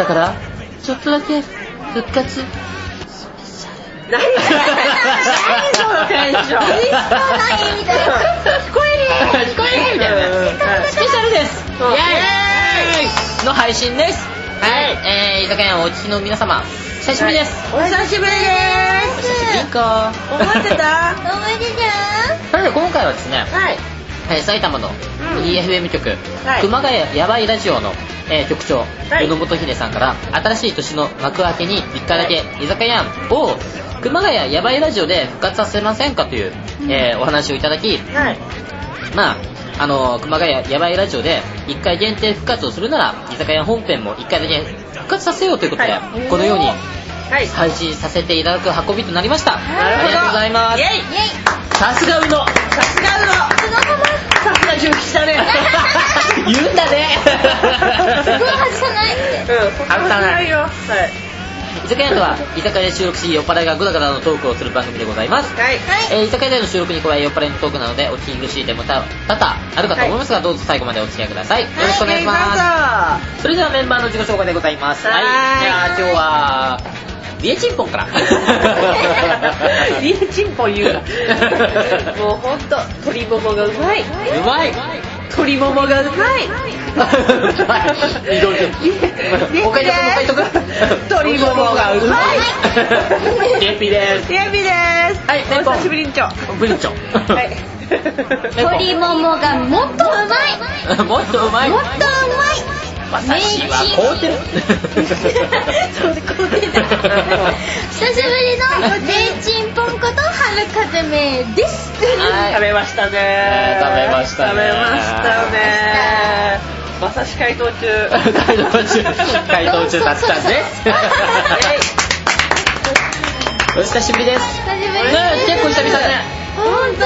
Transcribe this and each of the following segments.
だからちょっとだけ復活。何何そのテンション。嬉しそうな意味だよ聞こえね聞こえねえみたいなスペシャルですイうんエーイの配信ですはい、えー、居酒屋をお聞きの皆様久しぶりです、お久しぶりでお久しぶりかす覚えてたおめでとうそれで今回はですね、はいえー埼玉のん。EFM 局、はい。熊谷やばいラジオの、えー局長、はい。宇野本秀さんから新しい年の幕開けに1回だけ居酒屋を熊谷やばいラジオで復活させませんかという、えーお話をいただきはい。まああの熊谷やばいラジオで1回限定復活をするなら居酒屋本編も1回だけ復活させようということで、はい。このようにはい。配信させていただく運びとなりました、ありがとうございます。さすが宇野。さすがうのさすが重吉だね言うんだね。すごい外さないって。うんそんないよ。はい。居酒屋とは居酒屋で収録し酔っ払いがグダグダのトークをする番組でございます、はい。えー居酒屋での収録に加え酔っ払いのトークなのでお聞き苦しい点も多々あるかと思いますが、どうぞ最後までお付き合いくださいよろしくお願いします、それではメンバーの自己紹介でございます。はーい。じゃあ今日はビエチンポンから。リエチンポン言うな。もうほんと鶏ももがうまい。うまい。鶏ももがうまい。いろい。ろもう一回言っとくもう一回言っとく鶏ももがうまい。レピです。リエピですはいお久しぶりんちょ。ブリンチョはい。鶏ももが もっとうまい。もっとうまい。もっとうまい私は凍ってる。そ う久しぶりのチンポンこと春風めです。はい。食べましたね。食べましたね。食べましたね。まさし回答中回答中。回答中だったんで。すお久しぶりです。久しぶりね結構久々ね。本当。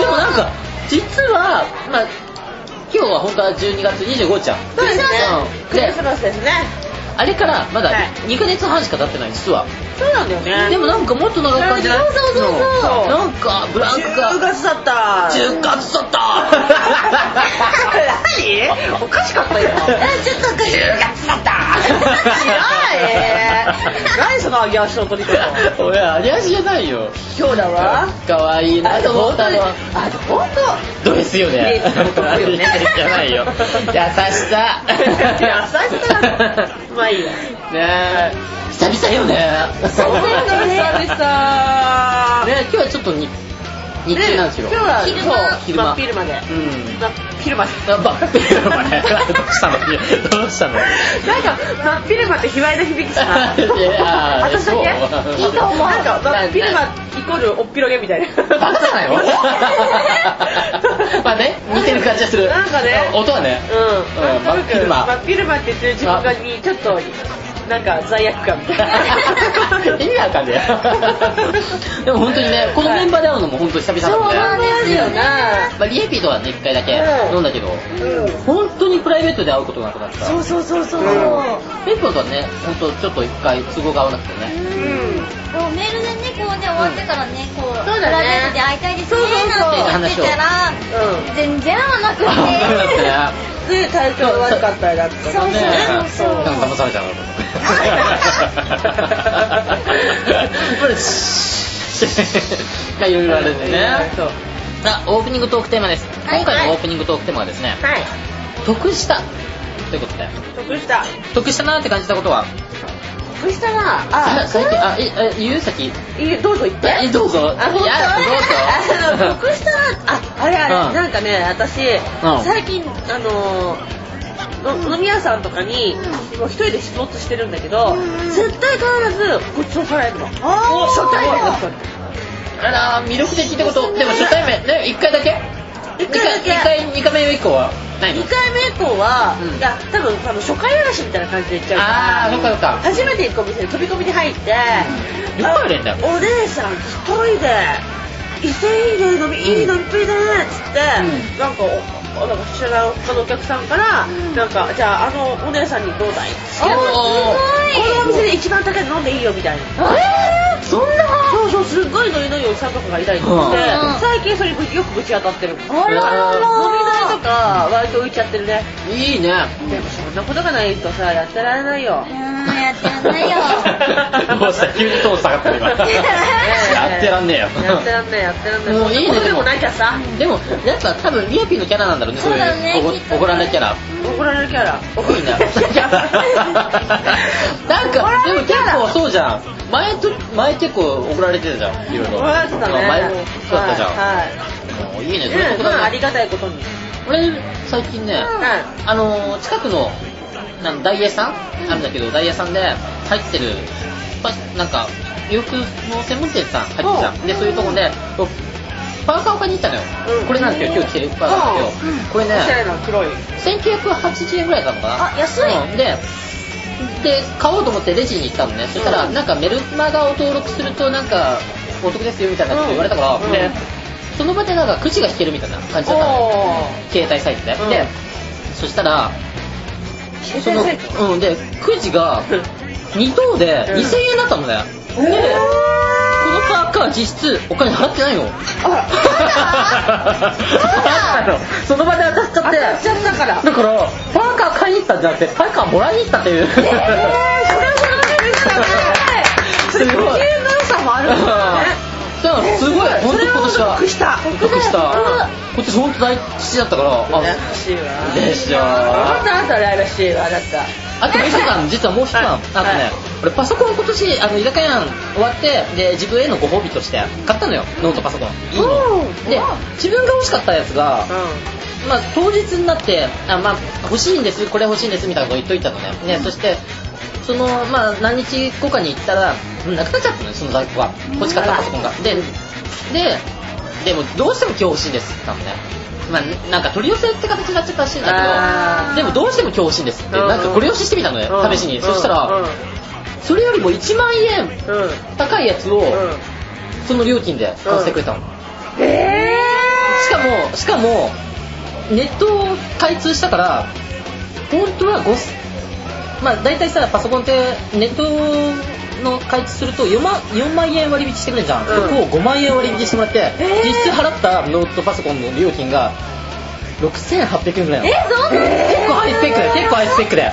でもなんか実はまあ今日は本当は12月25日じゃんそうですね。うん。でクリスマスですね。あれからまだはい。2ヶ月半しか経ってない実はそうなんだよね。でもなんかもっと長い感じない？そうそうそうそう。なんかブランクが。10月だった。10月だった。何？おかしかった今えちょっとおかしい10月だった。何何その揚げ足の取り方？俺あり足じゃないよ。今日だわ。可愛いな。と思ったの。あでも本当。どうですよね。ねそうよね。じゃないよ優しさ。優しさ。まあいいや。ねえ久々よね。そうだね久々。ね今日はちょっとに日中なんですよ。今日は昼間。昼間。真っ昼まで。うん。真っ昼まであばっ昼間ね。どうしたの？どうしたの？なんか真っ昼間って卑猥な響きしな 私だけ？いいと思う。なんか真っ昼間イコールおっぴろげみたいな。バカじゃないのまあね似てる感じがする。なんかね。音はね。うん。うん真っ昼間。真っ昼間って言ってる自分がにちょっとなんか罪悪感みたいな。意味わかんねえ でも本当にねこのメンバーで会うのも本当久々そうなので。なんですよね。まあ、リエピーとはね1回だけうん。飲んだけど、うん。本当にプライベートで会うことがなくなった。そうそうそうそう。ペッポンとはね本当ちょっと1回都合が合わなくてね。うん。こうメールでねこうね終わってからねこうそうだね。プライベートで会いたいですねそうそうそう。なんて言ってたらうん全然会わなくて。で 体調悪かったりだとかそうそうそうそう。なんか騙されちゃうこれシッがいろいろあるんでねそうさあオープニングトークテーマです、はい今回のオープニングトークテーマはですね、はい得したということで得した得したなって感じたことは得したなあ最近あえ言う先いどうぞ言ってえどうぞあ、本当いやあの、どうぞ得したな、あ、あれあれ、うんなんかね、私、うん最近、あのー、の飲み屋さんとかに、もう一人で出没してるんだけど、絶対必ずごちそうされるの。初対面の人に。あら魅力的ってこと。でも初対面。ね1回だけ？一回だけ。2回二回目以降はないの？2回目以降は、うん。いや、多分、あの、初回嵐みたいな感じで行っちゃうから。あーそっかそっか初めて行くお店に飛び込みに入って、よくあるんだよお姉さん一人で伊勢いいね飲みいい飲みっぷりだねっつって、うん。なんかおなんか知らない他のお客さんから、なんかじゃああのお姉さんにどうだい好きなのおー。このお店で一番高いの飲んでいいよみたいなそそんな？そうそうすっごいノリノリおじさんとかがいたりとかして、うん。最近それよくぶち当たってるあららら。飲み代とか割と浮いちゃってるね。いいね。でもそんなことがないとさやってられないよ。うんやってらんないよ。どうした急にトーン下がった今。やってらんねえよ。やってらんねえやってらんねえ。もういいねでも。なきゃさ。でもやっぱ多分リアピーのキャラなんだろうねそうだね怒らないキャラ。怒られるキャラ。怒るんだなんかでも結構そうじゃん。前と前結構怒られてたじゃんいろいろ。怒られてたね。前もそうだったじゃん、はい。もういいねはいそういうとこだあありがたいことに。俺最近ね、はい。あのー近くのなんダイエーさん、あるんだけどダイエーさんで入ってるパなんか洋服の専門店さん入ってるじゃん。でそういうとこでパーカーを買いに行ったのよ、うん。これなんですよ今日着てるパーカーなんですけど、これねおしゃれな黒い。1980円ぐらいだったのかな。あ安い。うん。でで買おうと思ってレジに行ったのね、そしたらうん。なんかメルマガを登録するとなんかお得ですよみたいなこと言われたから、その場でなんかくじが引けるみたいな感じだったの。よお携帯サイトで、うん。でそしたらーそのうんでくじが2等でうん。2000円だったのね、でこのパーカー実質お金払ってないの？あら その場で当たっちゃって。当たっちゃったから。だからパーカー買いに行ったんじゃなくてパーカーもらいに行ったっていう、それはそれだけですよね それは得した。得した。今年本当大吉だったからあ嬉しいわ。でしょあんたあんた羨ましいわだったあともう一つあの実はもう一つあのはい。あとね、はい俺パソコン今年あの居酒屋終わってで自分へのご褒美として買ったのよ。ノートパソコン。いいの。で自分が欲しかったやつが、うまあ、当日になってあ、まあ、欲しいんですこれ欲しいんですみたいなこと言っといたのね。ねそしてそのまあ何日後かに行ったらなくなっちゃったのよその在庫が。欲しかったパソコンが。でででもどうしても今日欲しいんですって言ったのね。まあなんか取り寄せって形になっちゃったらしいんだけどでもどうしても今日欲しいんですって。うん。なんかこれ押ししてみたのねん。試しに。そしたらうんそれよりも1万円うん。うん高いやつをうん。その料金で買ってくれたの。えしかもしかもネットを開通したから本当は5まあ大体さパソコンってネットの開通すると4万 ,4 万円割引してくれるじゃん、うん。そこを5万円割引してもらって、実質払ったノートパソコンの料金が6800円ぐらいなの。え結構ハイスペックだよ。結構ハイスペックで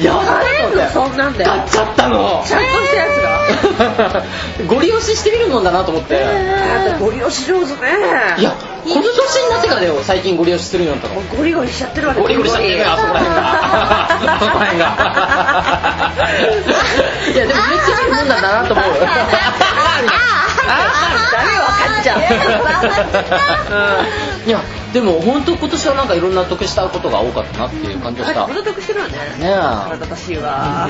やばいと思ってそんなんで。買っちゃったの。ちゃんとしたやつが。ゴリ押ししてみるもんだなと思って、ゴリ押し上手ね。いやこの年になってからだよ最近ゴリ押しするようになったの。ゴリゴリしちゃってるわけゴリゴリしちゃってるよあそこら辺が。あそこら辺が。いやでもめっちゃいいもんなんだなと思う誰分かっちゃう いやでも本当今年はなんかいろんな得したことが多かったなっていう感じがした。ねこの得してるわね。え。腹立たしいわ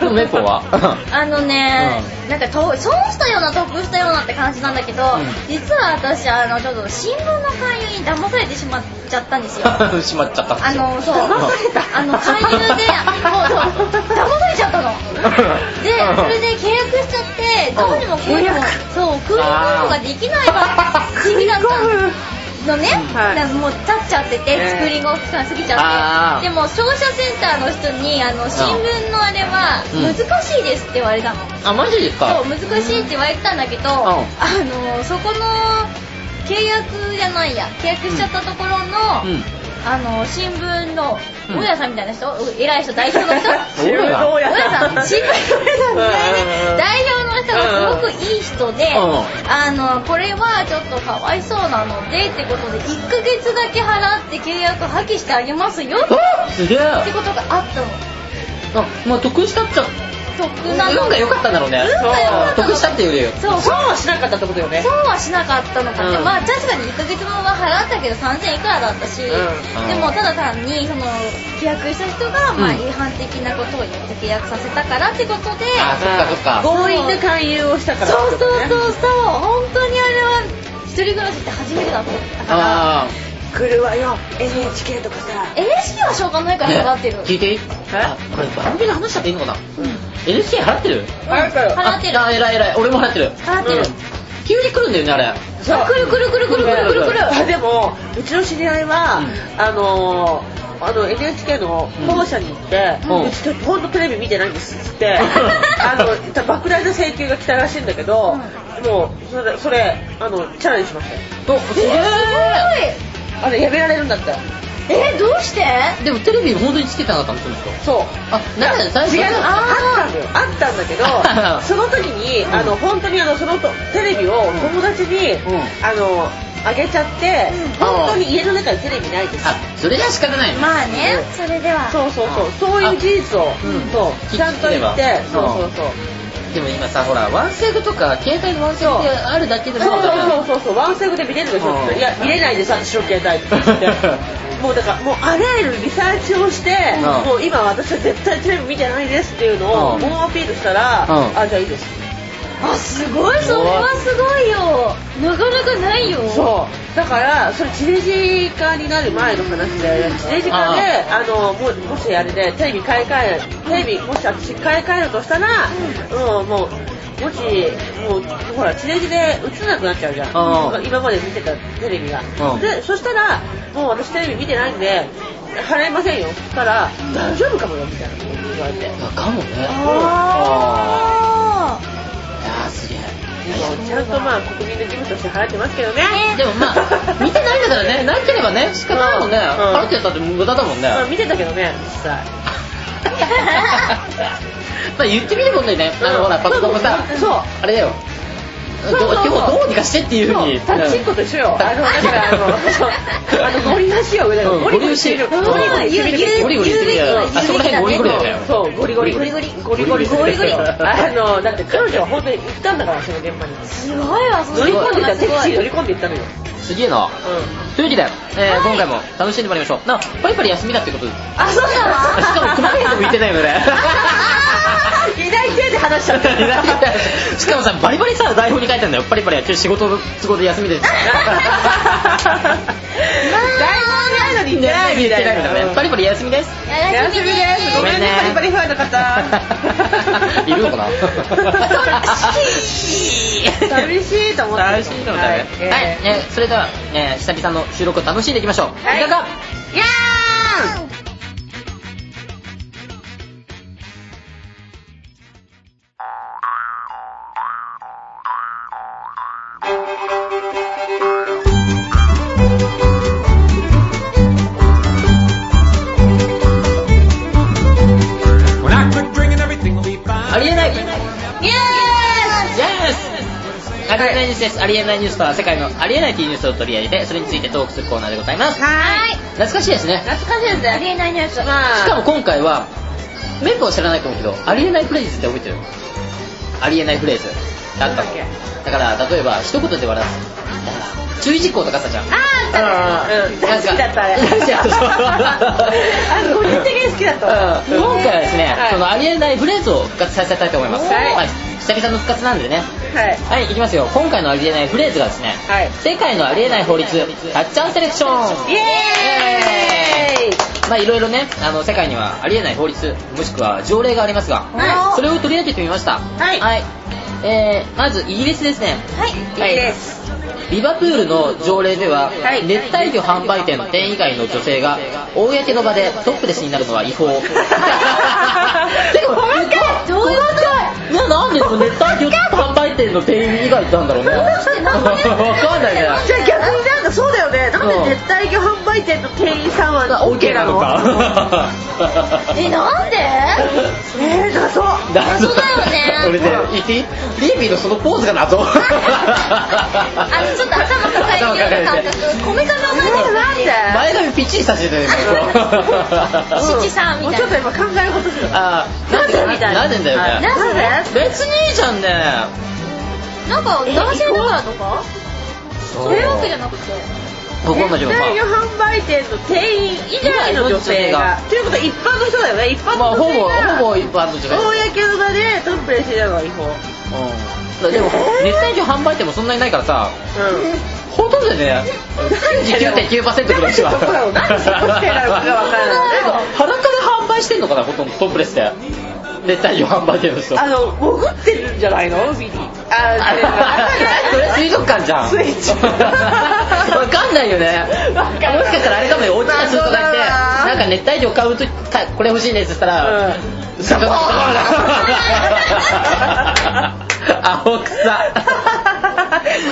でもメポは？あのね、なんかと損したような得したようなって感じなんだけど、ん。実は私あのちょっと新聞の勧誘に騙されてしまっちゃったんですよ。しまっちゃったあのそう。騙されたあの勧誘でもうそう騙されちゃったの。でそれで契約しちゃってどうにもこうにも契約。そうクールコールができないわ不思議だったのね、はい。もう経っちゃってて、えースクリーンが期間過ぎちゃって。でも商社センターの人にあの新聞のあれはうん。難しいですって言われたの、あマジですか？そう難しいって言われてたんだけど、あのそこの契約じゃないや。契約しちゃったところの、うんあの新聞のうん。大家さんみたいな人、偉い人代表の人？大家さん。新聞のうん代表の人がすごくいい人で、うん。あのこれはちょっとかわいそうなのでってことで1ヶ月だけ払って契約破棄してあげますよってあすげえことがあったの。あまあ得したっちゃ得なの。運が良かったんだろうね。運が良かった。の得したっていうよりそう。損はしなかったってことよね。損はしなかったのかね、うん。まあ確かに1ヶ月分は払ったけど3000いくらだったし、うん。でもただ単にその契約した人がまあうん違反的なことを言って契約させたからってことで、あそっかそっか。強引な勧誘をしたからそうそうそううそう。本当にあれは一人暮らしって初めてだったから。あ来るわよ。NHK とかさ。NHK はしょうがないから払ってる、聞いていい？あこれ番組で話しちゃっていいのかな？NHK 払ってる？払ってる。払ってる。あ偉い偉い俺も払ってる。払ってる、うん。急に来るんだよねあれ。そう。くるくるくるくるくるくる。くるあでもうちの知り合いは、あのーあの NHK の本社に行って、うん。うちほんとテレビ見てないんですっつってあの莫大な請求が来たらしいん。だけど、もうそれそれあのチャレンジしましたよおすげえあれやめられるんだってえどうして？でもテレビ本当につけてなかったのその人。そう。あなんで最初違うのああったんだよ。あったんだけど その時にあの本当にあのそのとテレビを友達に、ん。あのあげちゃって、本当に家の中にテレビないです。あそれじゃ仕方ないの。まあねそれでは。そうそうそう。そういう事実を、うん。そう。ちゃんと言ってそうそうそうでも今さほらワンセグとか携帯のワンセグであるだけでもそうそうそうそうそうワンセグで見れるでしょいや見れないです私の携帯。ってもうだからもうあらゆるリサーチをして、うん。もう今私は絶対テレビ見てないですっていうのをうん。猛アピールしたら、うん。あじゃあいいですあすごいそれはすごいよ。なかなかないよ。そう。だからそれ地デジ化になる前の話で地デジ化であのももしあれでテレビ買い替えテレビもし私買い替えるとしたら、うん、もうもしもうほら地デジで映らなくなっちゃうじゃん、うん。今まで見てたテレビが、うん。でそしたらもう私テレビ見てないんで払いませんよ。そしたら大丈夫かもよみたいな言われて。かもね。あいやーすげえ。ちゃんとまあ国民の義務として払ってますけどね。でもまあ 見てないんだからね。なければね仕方ないもんね。うん。払ってたって無駄だもんね。まあ見てたけどね実際。まあ言ってみるもんだよね。あのほらパソコンもさそう。あれだよそうそうそう。今日どうにかしてっていうふうに。タッチンコと一緒よ。あの、だから、あの、あの、ゴリ押しよ、ゴリゴリしてる。ゴゴリリゴリ。ゴリゴリしてるあそこら辺ゴリゴリだよ。ねそう、ゴリゴリ。ゴリゴリ。ゴリゴリ。ゴリゴリ。あの、だって彼女は本当に行ったんだから、その現場に。すごいわそ乗り込んでた、すごいテクシー乗り込んで行ったのよ。すげえな。うというわけで、えー今回も楽しんでまいりましょう。なパリパリ休みだってこと。あ、そうしかも熊谷でも言ってないのね。いない手で話しちゃった。しかもさバリバリさ台本に書いてあるんだよ。パリパリは今日仕事の都合で休みで。す台本ないのに言ってないみたいパリパリ休みです。休みです。ごめんね、パリパリファンの方。いるのかな寂しいと思ってる。楽しい。のだね。はい、えーねそれでは、ね、久々の収録を楽しんでいきましょう、はい。いかがやーんありえないイエーイエースありえないニュースです。ありえないニュースとは世界のありえないというニュースを取り上げて、それについてトークするコーナーでございます。ははい懐かしいですね。懐かしいですありね。えないニュースまあ、しかも今回は、メンバーは知らないと思うけど、ありえないフレーズって覚えてる？ありえないフレーズだったのだっけ？だから、例えば、一言で笑す。だから注意事項とかさじゃん。あー、あったね。うん、大好きだったあれ。大好きだったあの、個人的に好きだったわ。うん今回はですね、はいそのありえないフレーズを復活させたいと思います。はい久々の復活なんでね。はい。はい、いきますよ。今回のありえないフレーズがですね、はい世界のありえない法律、タッチャンセレクションイエーイまあいろいろね、あの、世界にはありえない法律、もしくは条例がありますが、はそれを取り上げてみました。はいはい。えー、まずイギリスですね。はいいいです。リバプールの条例では、はい熱帯魚販売店の店員以外の女性が公の場でトップレスになるのは違法。てか細かいどういうこななんでその熱帯魚販売店の店員以外なんだろうね。わかんないね。じゃあ逆になんだ、そうだよね。なんで熱帯魚販売店の店員さんは OK なのか。えなんで？えー、謎。謎だよね俺ね、言っていい？リービーのそのポーズが謎。あのちょっと頭抱えてる感覚こめかみを前に。なんで前髪ピッチリさせてたよ、今。七三みたいな。もうちょっと今考え事する。あーなんでみたいな。なんでだよね。なんで？別にいいじゃんね。なんか男性だからとか？そういうわけじゃなくてわかんないけどさ。熱帯魚販売店の店員以外の女性が。ということは一般の人だよね。一般まあ、のほぼ、女性が。ほぼ一般の女性。公の場でトップレスしてたのが違法。うん。でも、熱帯魚販売店もそんなにないからさ、うん。ほとんどでね、99.9%ぐらいしか。何そこなの何そこしてなのか わからない裸で販売してんのかな、ほとんどトップレスで。熱帯魚販売店の人。あの、潜ってるんじゃないの？海に。ああそれ水族館じゃん。水族わかんないよね。もしかしたらあれかもよ、大きな水槽がいて、ななんか熱帯魚買うとこれ欲しいねって言ったら、う魚 青草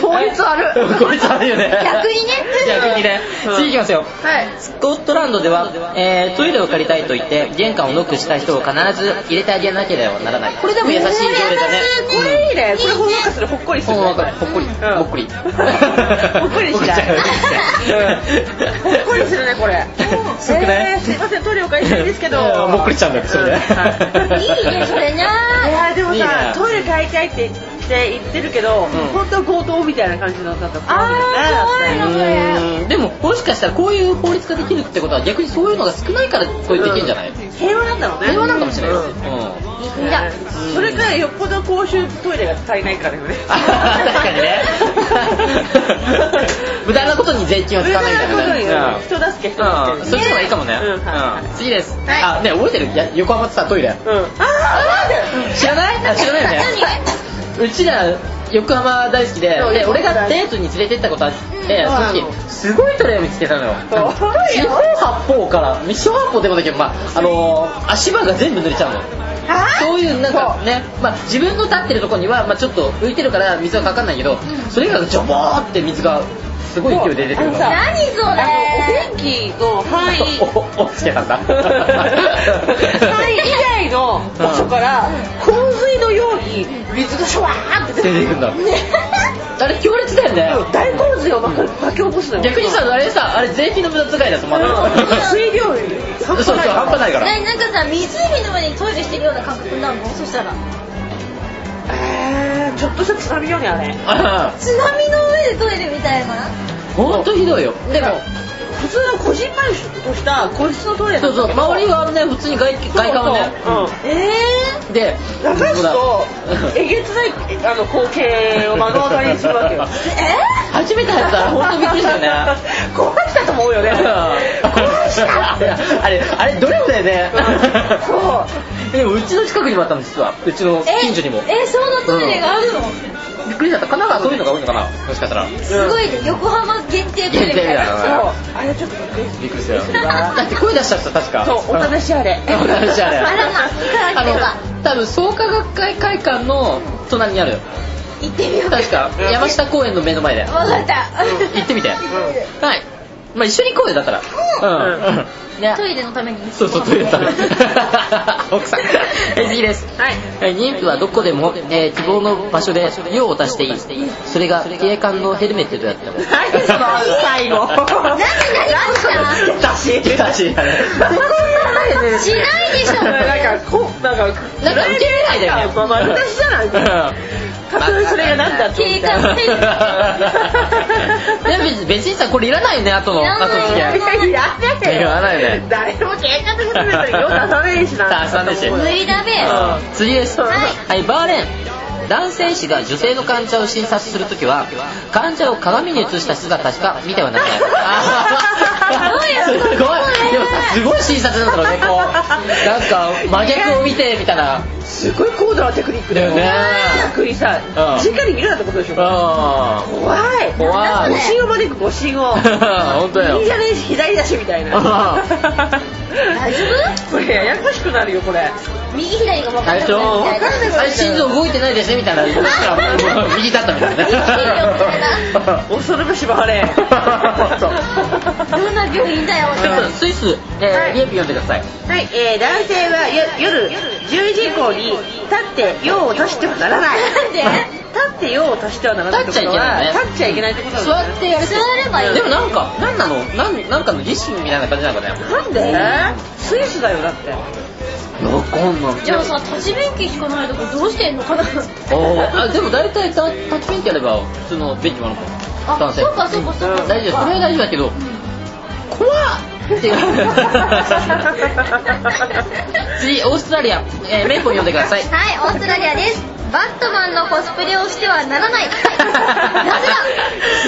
効率悪いこいつ悪 いよね。逆にね。逆にね。うん。次いきますよ。はい。スコットランドでは、えートイレを借りたいと言って玄関をノックした人を必ず入れてあげなければならない。これでも優しい条例だね。これいいね。これほんわかするほっこりする。ほんわかほっこり。うん。ほっこり。ほっこりしない。ほっこりするねこれ。すごくない？えーすいません。トイレお借りしたいんですけど。うん。もっこりしちゃうんだよそれではい。いいねそれないやーでもいいね。さトイレ買いたいって言って言ってるけど、うん。本当強盗みたいな感じのだったあー怖いのそれ。うん。でももしかしたらこういう法律ができるってことは逆にそういうのが少ないからこういうできるんじゃない、平和なんだろうね。平和なんかもしれないです。うん。ね、うん。それからよっぽど公衆トイレが足りないからよね。あ確かにね。無駄なことに税金を使わないみたいなね。無駄なことに人助け人うん、助けそっちの方がいいかもね、うん。うん。次です、はい。あね覚えてる？横浜ってさトイレ。うん。あーなんで知らない？あ知らないよね。うちら横浜大好きでで俺がデートに連れてったことあって、うんその時すごいトイレを見つけたのよ。四方八方から四方八方でもだけど、まああのー足場が全部濡れちゃうのあそういうなんかね、まあ、自分の立ってるところには、まあ、ちょっと浮いてるから水はかかんないけど、それ以外がジョボーって水がすごい勢いで出てくるのあのさ何それ？お便器の範囲。おおつけたんだ範囲の場所から洪水のように水がシュワーって出て出てくんだ。あれ強烈だよね。大洪水を巻き起こすのよ。逆にさあれさあれ税金の無駄遣いだと思わな。い水量半そうそう半端ないから。ななんかさ湖の上にトイレしてるような感覚になるの？そしたら。えーちょっとした津波よね。あれあ津波の上でトイレみたいなほんとひどいよ。でも普通のこじんまりとした個室のトイレなそうそう周りはね普通に外外観はね。そうえで流すとえげつないあの光景を目の当たりにするわけよ。ー、え？初めて入ったら本当びっくりしたよね。壊したと思うよね。壊したってあれあれ努力だよね？そう。でもうちの近くにもあったの実は。うちのえ近所にも。えそのトイレがあるの、びっくりだった神奈川そういうのが多いのかな？もしかしたら。すごいね。横浜限定トイレみたい限定みたいななそう。あれちょっとびっくりびっくりしたよ。だって声出しちゃった確か。そうお試しあれ。お試しあれ。あらまいただければあの多分創価学会会館の隣にある行ってみようか。確か。山下公園の目の前で。分かった。行ってみて。はい。まあ一緒に行こうよだったら。うん。うん。ねトイレのために。そうそうトイレ食べ 奥さん。はい次です。はい。はい妊婦はどこでも、えー希望の場所で用を足していい。それが警官のヘルメットとやっても何その最後。何何しただし出たしあれしないでしょなんかこなんかなんか受け入れないだよねまあ丸出しじゃないたとえそれが何だって警官ヘルメッでも別に別にさこれいらないよね後の後の付き合いいらないよね。誰も警官的ヘルメットに用出さねえしな。出さねえし。ト無理だべ次です。はい。はいバーレーン。男性医師が女性の患者を診察するときは患者を鏡に映した姿しか見てはならない。すごいでもさすごい。診察なんだろうねこう。なんか真逆を見てみたいな。すごい高度なテクニックだよねだよね逆にさうん。直に見るなってことでしょ？あ怖い。怖い。誤信を招く誤信を本当よ。右じゃねえし左だしみたいな。大丈これややこしくなるよこれ。夫右左が分かんないなあれ心臓動いてないですねみたいな。右だったみたいな。ね恐るべしばれ どんな病院だよちょっとスイス、えーはい。リエピ読んでください。はい、えー、男性はよ夜10時以降に立って用を足してはならない。なんで？立って用を足してはならないってことは立っ立っちゃいけないってこと。座なんだってやる座ればいい。でもなんかなんなの？なんなんかの儀式みたいな感じなのかね？なんで？スイスだよだって。わかんない。じゃあさ立ち便器しかないとこどうしてんのかな？おー。あでも大体タタッチペンってやれば普通のベンチもあるもんあ男性。そうかそうかそうか。大丈夫それは大丈夫だけど怖っっていう。次オーストラリア、えー、メイポン読んでください。はい、オーストラリアです。バットマンのコスプレをしてはならない。な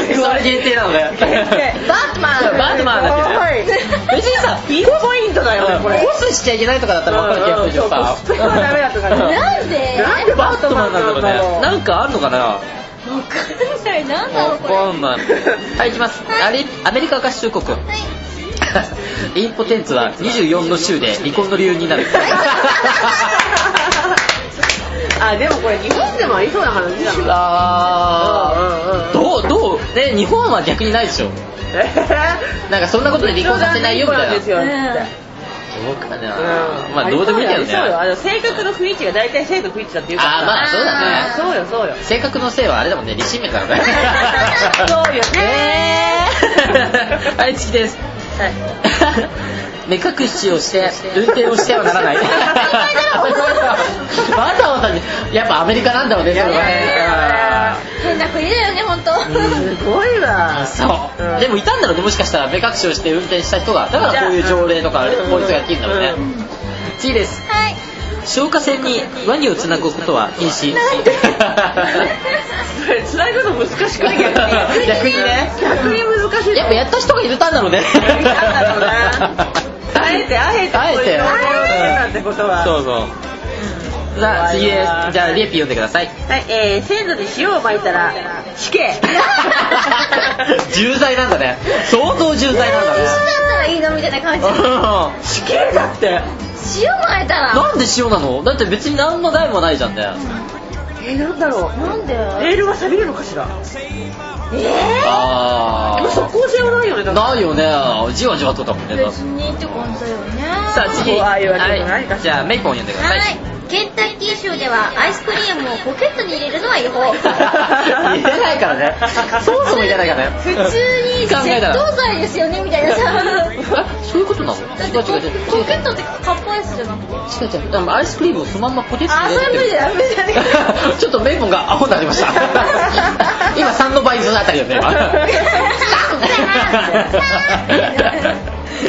ぜそれ限定なのね。バットマン。バートマンだけどはい。別にさピンポイントだよねこれ。コスしちゃいけないとかだったら分かるけどさコスプレはダメだとかねなんでなんでバットマンなんだろうね。なんかあんのかな？わかんない。なんだろわうこれ。かんない。はい行きます。アリアメリカ合衆国。はい。インポテンツは24の週で離婚の理由になる。あでもこれ日本でもありそうな話だな。あー。どうどうね日本は逆にないでしょ。え？なんかそんなことで離婚させないよみたいな。ですよってそうかな、うん。まあどうでもいいけどね。そうよ。あの性格の不一致が大体性格不一致だって言うか。らあーまあそうだね。そうよそうよ。性格のせいはあれだもんね立身面からね。そうよねはい次ですはい。目隠しをして運転をしてはならない。わざわざやっぱアメリカなんだろうねそれは。ね変な国だよね本当。すごいわそう、うんでもいたんだろうねもしかしたら目隠しをして運転した人が。だからこういう条例とかうん法律ができるんだろうね、うん。次です。はい。消火栓にワニをつなぐことは禁止。それ辛いこと難しくない逆にね。逆に難しい。やっぱやった人がいたんだろうねいたんだろうな。あえてあえてあえてこういう条例をつけたってことは。そうそう。さあ次ですじゃあリエピ読んでください。はい、えー、鮮度で塩を巻いたら死刑。重罪なんだね。相当重罪なんだねたらいいのみたいな感じ。死刑だって。塩まえたら。なんで塩なの？だって別に何の害もないじゃんね。えー、なんだろう。なんで？レールは錆びるのかしら？えあでも速攻性はないよねないよね。じわじわとだもんね。ー、別にって感じだよね。さあ次。怖いわけじゃないはい。じゃあメイポン読んでください。はい。ケンタッキー州ではアイスクリームをポケットに入れるのは違法。入れないからね。そもそも入れないからね。普通に窃盗罪ですよねみたいな。さ。えそういうことなの？だってポケットってカップアイスじゃなくて。違う違う。アイスクリームをそのまんまポテチあ、それ無理だよ無理だね。ちょっとメイポンがアホになりました。今3の倍数あたりだね今。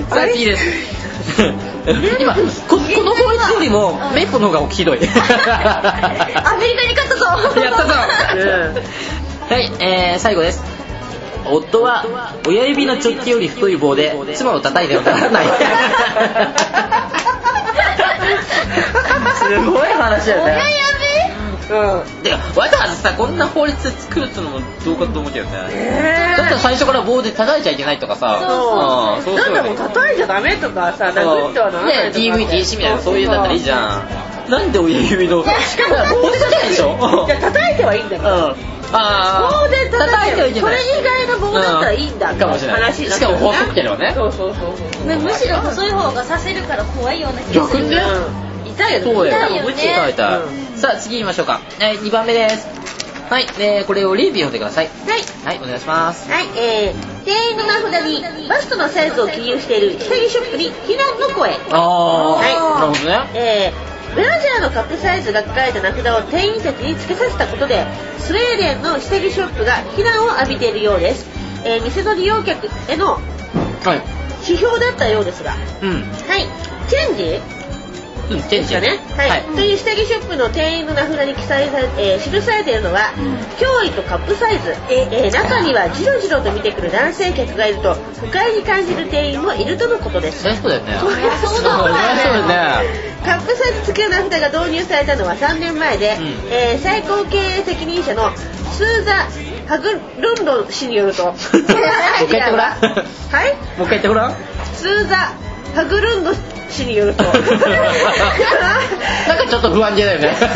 さあ次です今ここの法律よりもメイポンの方がひどい アメリカに勝ったぞ。やったぞうんはい、えー、最後です。夫は親指の直径より太い棒で妻を叩いてはならない。すごい話だよ親ね。うんてかわざわざさこんな法律作るってのもどうかと思うけどね。えだったら最初から棒で叩いちゃいけないとかさ。そううんそうなんだもう叩いちゃダメとかさ殴ってはならないねとか DV 禁止みたいなそういうんだったらいいじゃん。なんで親指の。しかも棒で叩いてでしょ？じゃあ叩いてはいいんだようん。あー棒で叩いてはいけないそれ以外の棒だったらいいんだかもしれない。しかも細くてはね。そうそうそうそうねむしろ細い方がさせるから怖いような気がする。逆にねうん痛いよね。そうよ。ね。いた、うさあ次行きましょうか。はい2番目です。はい、えー、これをレビュー読んでください。はい。はいお願いします。はい、えー、店員の名札にバストのサイズを記入している下着ショップに非難の声。ああはい。なるほどね。えー、ブラジャーのカップサイズが書かれた名札を店員たちに付けさせたことでスウェーデンの下着ショップが非難を浴びているようです、えー、店の利用客へのはい。指標だったようですが。うん。はい。チェンジ？うんンジですかね、はい。はい。という下着ショップの店員の名札に記載され、えー記されているのは、脅威とカップサイズ、えー中にはジロジロと見てくる男性客がいると不快に感じる店員もいるとのことです。そうだよね。そうだよね。カップサイズ付きの名札が導入されたのは3年前で、うん。えー最高経営責任者のスーザ・ハグルンド氏によると。もう一回言ってごらん。はい。もう一回言ってごらん。スーザ・ハグルンド氏によると。なんかちょっと不安げだよね。そう。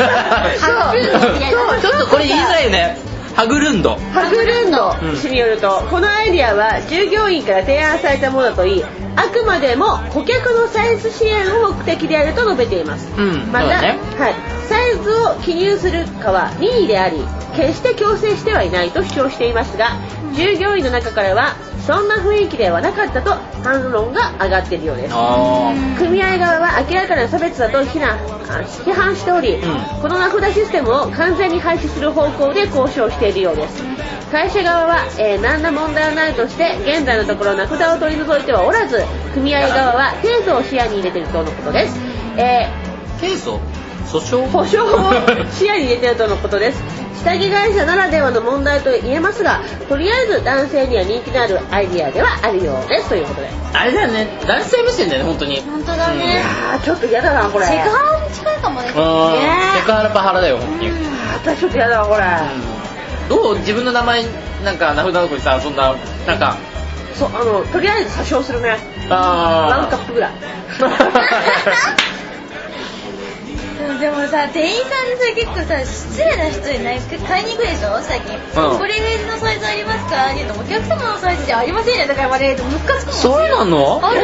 ちょっとこれ言いづらいよね。ハグルンドハグルンドうん。氏によると、このアイディアは従業員から提案されたものだといいあくまでも顧客のサイズ支援を目的であると述べています、うん。また、ね。はい、サイズを記入するかは任意であり決して強制してはいないと主張していますが従業員の中からはそんな雰囲気ではなかったと反論が上がっているようです。あ組合側は明らかな差別だと非難あ批判しており、うん。この名札システムを完全に廃止する方向で交渉しているようです。会社側は、えー何ら問題はないとして現在のところ名札を取り除いてはおらず組合側は提訴を視野に入れているとのことです、えー提訴？訴訟？ー保証を視野に入れているとのことです。下着会社ならではの問題と言えますがとりあえず男性には人気のあるアイディアではあるようです。ということで。あれだよね。男性目線だよね本当に。本当だね。あーちょっと嫌だなこれ。セクハラに近いかもね。うん。ねセクハラパハラだよ本当に。うん。私ちょっと嫌だわこれ、どう？自分の名前なんか名札の子にさそんななんか。そうあのとりあえず詐称するね。ワンカあップぐらい。う んでもさ店員さんでさ結構さ失礼な人にない？買いに行くでしょ？最近、うん。これのサイズありますか？って言うとお客様のサイズじゃありませんね。とか言われるとムカつくも。んそうなのある。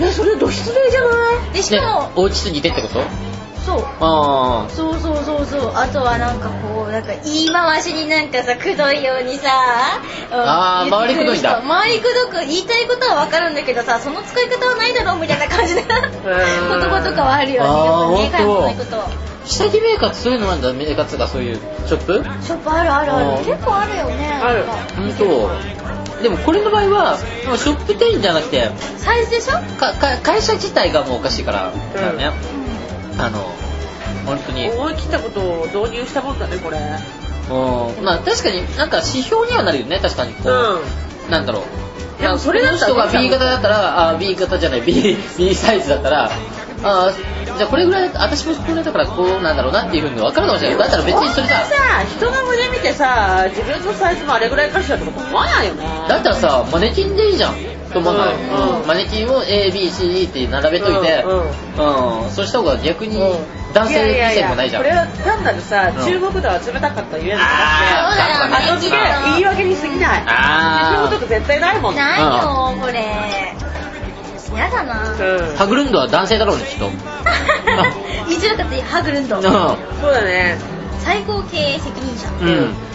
えそれど失礼じゃない？ねでしかも、お家すぎてってこと？そう。あそうそうそうそう。あとはなんかこうなんか言い回しになんかさくどいようにさ。あーうん周りくどいんだ。周りくどく言いたいことは分かるんだけどさその使い方はないだろうみたいな感じな言葉とかはあるよねあーやっぱねほんと買い物行くと。下着メーカーってそういうのなんだ？メーカーっかそういう。ショップ？ショップあるあるある。結構あるよね。ある。本当。でもこれの場合はショップ店員じゃなくてサイズでしょ？かか会社自体がもうおかしいからうん。だよね、あの本当に。思い切ったことを導入したもんだねこれ。うん。まあ確かになんか指標にはなるよね確かにこう、うん。なんだろう。でもそれだったらこの人が B 型だったらあ B 型じゃない B, B サイズだったらあじゃあこれぐらいだ私もこれだからこうなんだろうなっていうふうに分かるかもしれない。だったら別にそれささ人の胸見てさ自分のサイズもあれぐらいかしらとか思わないよね。だったらさマネキンでいいじゃんうんうん。マネキンを ABCD って並べといてうんうん、そうした方が逆にうん。男性目線もないじゃん。これは単なるさ、うん。注目度は冷たかったゆえのあー話で後付け言い訳に過ぎない。あそういうこと絶対ないもんね。ないよこれ。やだな。うん。ハグルンドは男性だろうねきっと。言いづらかったハグルンドうそうだね。最高経営責任者。ん。うん。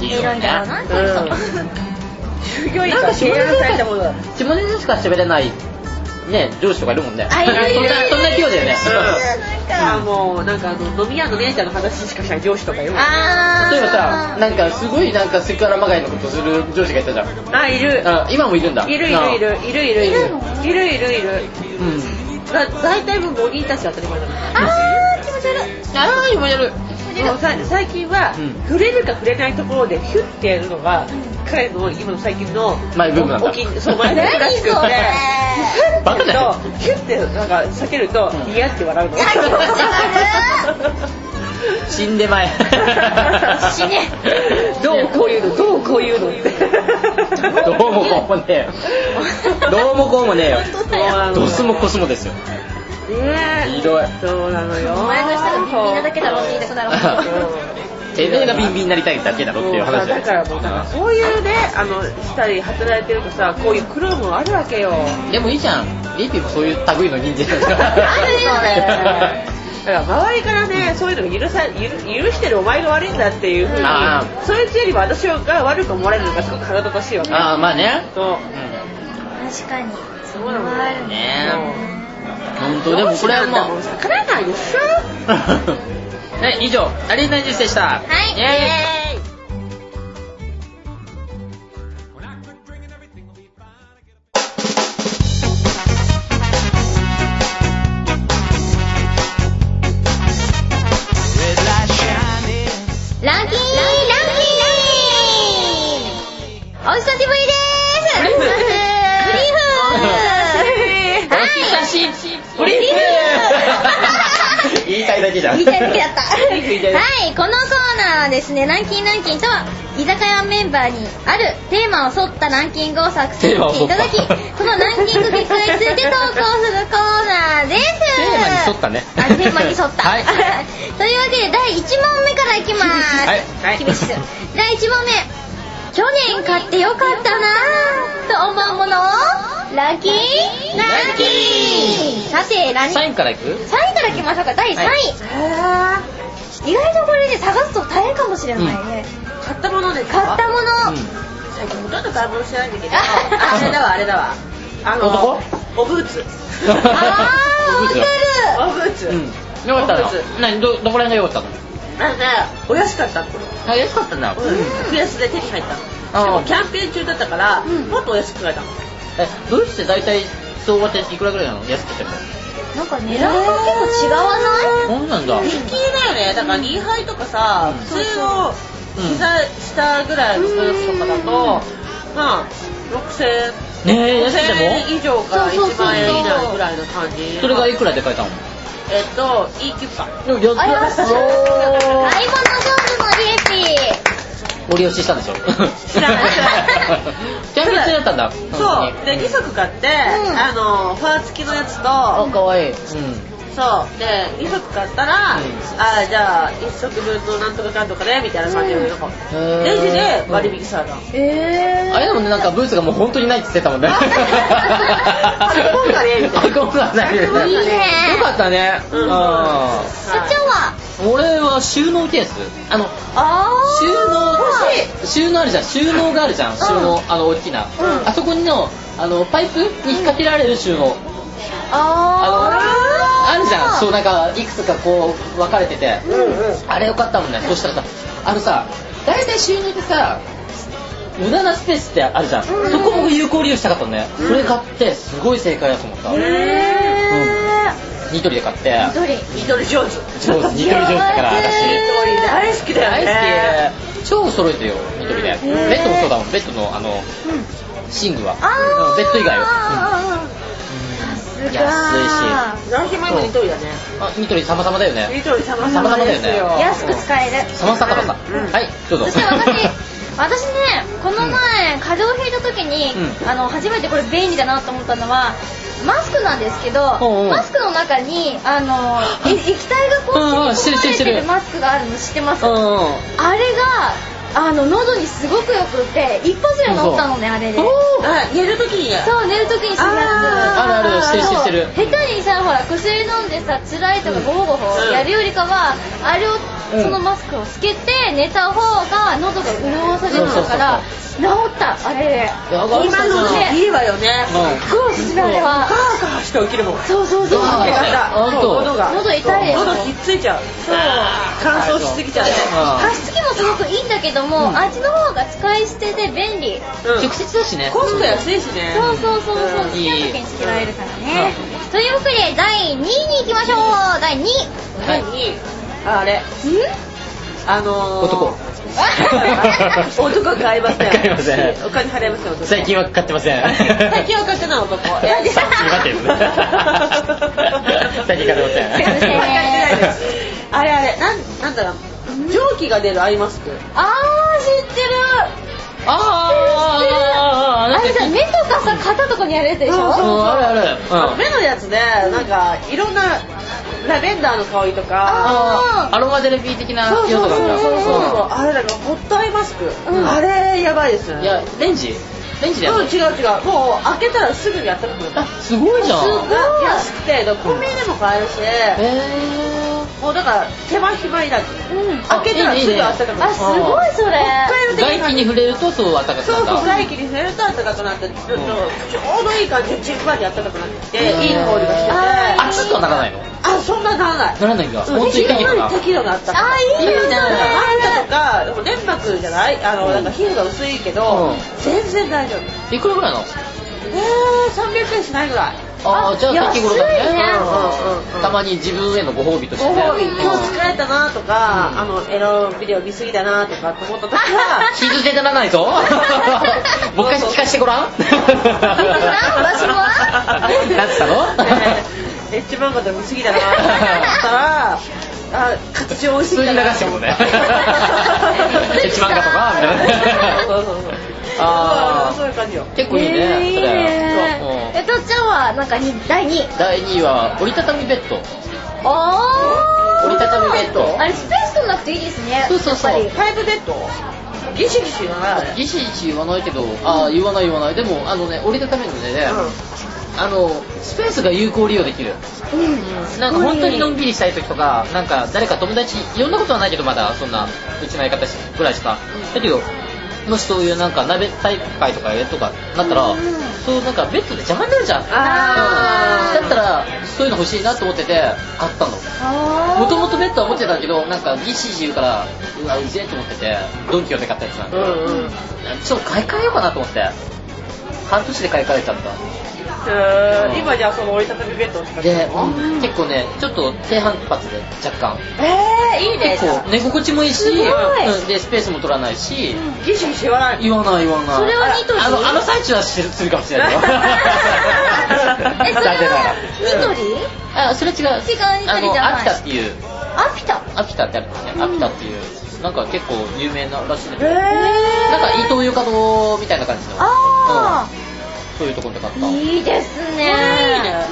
いいよ偉いだろうなねきっと従業員から提案されたものだ。下ネタしか喋れないね上司とかいるもんね。あいるいる。そんなそんな勢いだよね。あもうなんかあの飲み屋の姉ちゃんの話しかしない上司とかいるもんあー。例えばさなんかすごいなんかセクハラまがいのことする上司がいたじゃん。あいる。あ今もいるんだ。いるいるいる。いるいるいる。いるいるいる。うんだ大体もうボディタッチ当たり前だからあー気持ち悪い。ああ今やる。もうさ最近は、うん。触れるか触れないところでヒュッてやるのが、彼の今の最近のマイブームなんだ。お気にそうマイブームらしくて。バカだよヒュッてなんか避けるとうん。嫌って笑うの。死んでまえ。死ね。どうこういうの？どうこういうのって。どうもこうもねえよ。どうもこうもねえよ。ドスもコスもですよね。えひどい。そうなのよ。お前の人がビンビンなだけだろって言いたくなるもんてめえがビンビンになりたいだけだろっていう話だからもうだからそういうねあのしたり働いてるとさこういう苦労もあるわけよ。でもいいじゃん。リピもそういう類の人間だかだらから周りからねそういうのが許さ許許してるお前が悪いんだっていうふうにあそいつよりも私が悪く思われるのがすごく腹立たしいわけああまあね。そう。確かに。そうなのあるね。ね本当？でもこれはもう。逆らえないでしょ？ね以上アリーナニュースでした。はい。イエーイねランキンランキンとは居酒屋メンバーにあるテーマを沿ったランキングを作成していただきそのランキング結果について投稿するコーナーです。テーマに沿ったね。あテーマに沿った、はい。というわけで第1問目からいきます、はい。はい。厳しく。第1問目。去年買ってよかったな。ぁと思うものを？ランキンランキンさてランキンサインからいく？3位からいきましょうか。第3位、はい意外とこれね探すと大変かもしれないね、買ったものです買ったもの、最近ほとんど買い物してないんだけどああれだわあれだわ。あの男？おブーツ。あーブーツ。ホおブーツ。うん。よかったのおブーツ。何どどこら辺がよかったの？あのねお安かったの。あ安かったんだ。格安で手に入った。のしかもキャンペーン中だったからん。もっとお安く買えたの。えブーツって大体相場っていくらぐらいなの？安くてもなんか値段が結構違わない？そうなんだ。人気だよね。だからニーハイとかさうん。普通の膝下ぐらいのブーツとかだとまあ6000ねえ安く5000て円以上からそうそうそうそう1万円以内ぐらいの感じ。もそれがいくらで買えたの？えっと E キュッパでも安あ安い。物上手のリエピご利用ししたんでしょ？知らない。知らないキャンペーン中だったんだ。そう。で2足買って、うん。あのファー付きのやつとあかわいい。う。ん。そうで2足買ったら、あじゃあ1足分のなんとかかんとかねみたいな感じで、なんかへー。レジで割引された、えあれでもねなんかブーツがもう本当にないって言ってたもんね。あれ今回ねみたいなあ今回ないいいねよかったね。うん。あ社長はー俺は収納ケースあのあ収納欲収納あるじゃん。収納があるじゃん。収納あの大きな。うん。あそこにのあのパイプに引っ掛けられる収納。ああるじゃん。そうなんかいくつかこう分かれてて。うんうん。あれよかったもんね。そしたらさあのさ大体収納ってさ無駄なスペースってあるじゃん、うん。そこも有効利用したかったのね、それ買ってすごい正解だと思った、へえニトリで買って。緑ニトリ上手。上手。ニトリ上手だから私。ニトリ大好きだよ大ね好き超揃えてるよニトリでベー。ッドもそうだもん。ベッドのあの寝具は。ベッド以外は、はうん。さすが何品前もニトリだね？あニトリ様々だよね。ニトリ様様々だよねよ。安く使える。様々だうん。はいどうぞ。そして私 私ねこの前風邪をひいた時に、うん。あの初めてこれ便利だなと思ったのはマスクなんですけど、うんう。んマスクの中にあのえ液体がこううんうん吸い込まれてる。マスクがあるの知ってます、うんあれがあの喉にすごくよくって一発で治ったのねあれで。おー。あ寝るときに。そう寝る時にす。るやつあるある知ってる知ってる。そう下手にさほら薬飲んでさ辛いとかゴホゴホうん。やるよりかはあれをうんそのマスクをつけて寝た方が喉が潤わされるのだから治ったあれ。今の時期いいわよねうんすごいおすすめあれカはーカーして起きるもん。そうそうそう喉が。喉痛い喉ひっついちゃう。そう。乾燥しすぎちゃう。加湿器もすごくいいんだけども、うん。あっちの方が使い捨てで便利。うん。直接だしね。コスト安いしね。そうそうそうそう。うん。好きな時につけられるからね。というわけで第2位に行きましょう。第2位。はい。何ああれあのー。男。男買いません。買いません。お金払いません男。最近は買ってません。最近は買ってない男。いやさっき待ってる最近買ってません。買ってません。買ってないですあれあれなんなんだろう。蒸気が出るアイマスク。あー知ってるあああれさ目とかさ肩とかにやるやつでしょ？そうあるある。あのうん。目のやつでなんかいろんなラベンダーの香りとかあアロマゼラピー的なそうそうそう。そうそうあれだからホットアイマスク、うん。あれやばいですね。いやレンジ？レンジでやるうん違う違う。もう開けたらすぐにやったかくなあるすごいじゃん。すごい。安くてコンビニでも買えるし、へもうだから手間暇いらず。うん。開けたらすぐあったかくなる。あすごいそれ。ー外気に触れるとそう暖かくそうそう。なるんだ外気に触れると暖かくなって、ちょちょうどいい感じでじんわり暖かくなってて、うん。いい香りがしてて。あー熱くはならないの？あそんなならない。ならないんだ。うん本当に適度な適度なあったかあいいね。いいねあんたとかでも粘膜じゃない？あの、なんか皮膚が薄いけど、うん。全然大丈夫。いくらぐらいなの？えー、300円しないぐらいああじゃあ先頃だね。ねうんうん。うんたまに自分へのご褒美として。ごね褒美。今日疲れたなとか、うん。あのエロビデオ見すぎだなとかって思った時は。傷手にならないぞ。もう一回聞かせてごらん。私もなんつったの？エッチ漫画でも見すぎだなと思ったらあ形美味し普通に流してもんね。エッチ漫画とか？みたいなそうそうそうあー。そういう感じよ。結構いいね、それ。えとっちゃんはなんかに第2位。第2位は折りたたみベッド。あー。折りたたみベッド？あれスペース取らなくていいですね。そうそうそう。やっぱり。ファイブベッドギシギシ言わない？ギシギシ言わないけどああ言わない言わない。でもあのね折りたためるのでね、あのスペースが有効利用できる。うん。なんか本当にのんびりしたい時とかなんか誰か友達いろんなことはないけどまだそんなうちの相方ぐらいしか。だけどもしそういうなんか鍋大会とかやるとかなったら、うんそうなんかベッドで邪魔になるじゃん。だったらそういうの欲しいなと思ってて買ったの。もともとベッドは持ってたけどなんかギシギシ言うからうわうぜえと思っててドンキョーで買ったやつなんで、うんうん。ちょっと買い替えようかなと思って。半年で買い替えちゃったえー今じゃあその折りたたみベッドを使ってで結構ねちょっと低反発で若干。えー、いいね。結構寝心地もいいしうんでスペースも取らないし、ギシギシ言わない言わない言わない。それはニトリ？あのあの最中はするするかもしれないけどえそれはニトリ？らあそれ違う。違うニトリじゃない。アピタっていう。アピタアピタってあるんですねアピタっていう。なんか結構有名ならしいんだけへど、えなんか伊東床堂みたいな感じの、あうん、そういうところで買った。ー、いいですね。いいね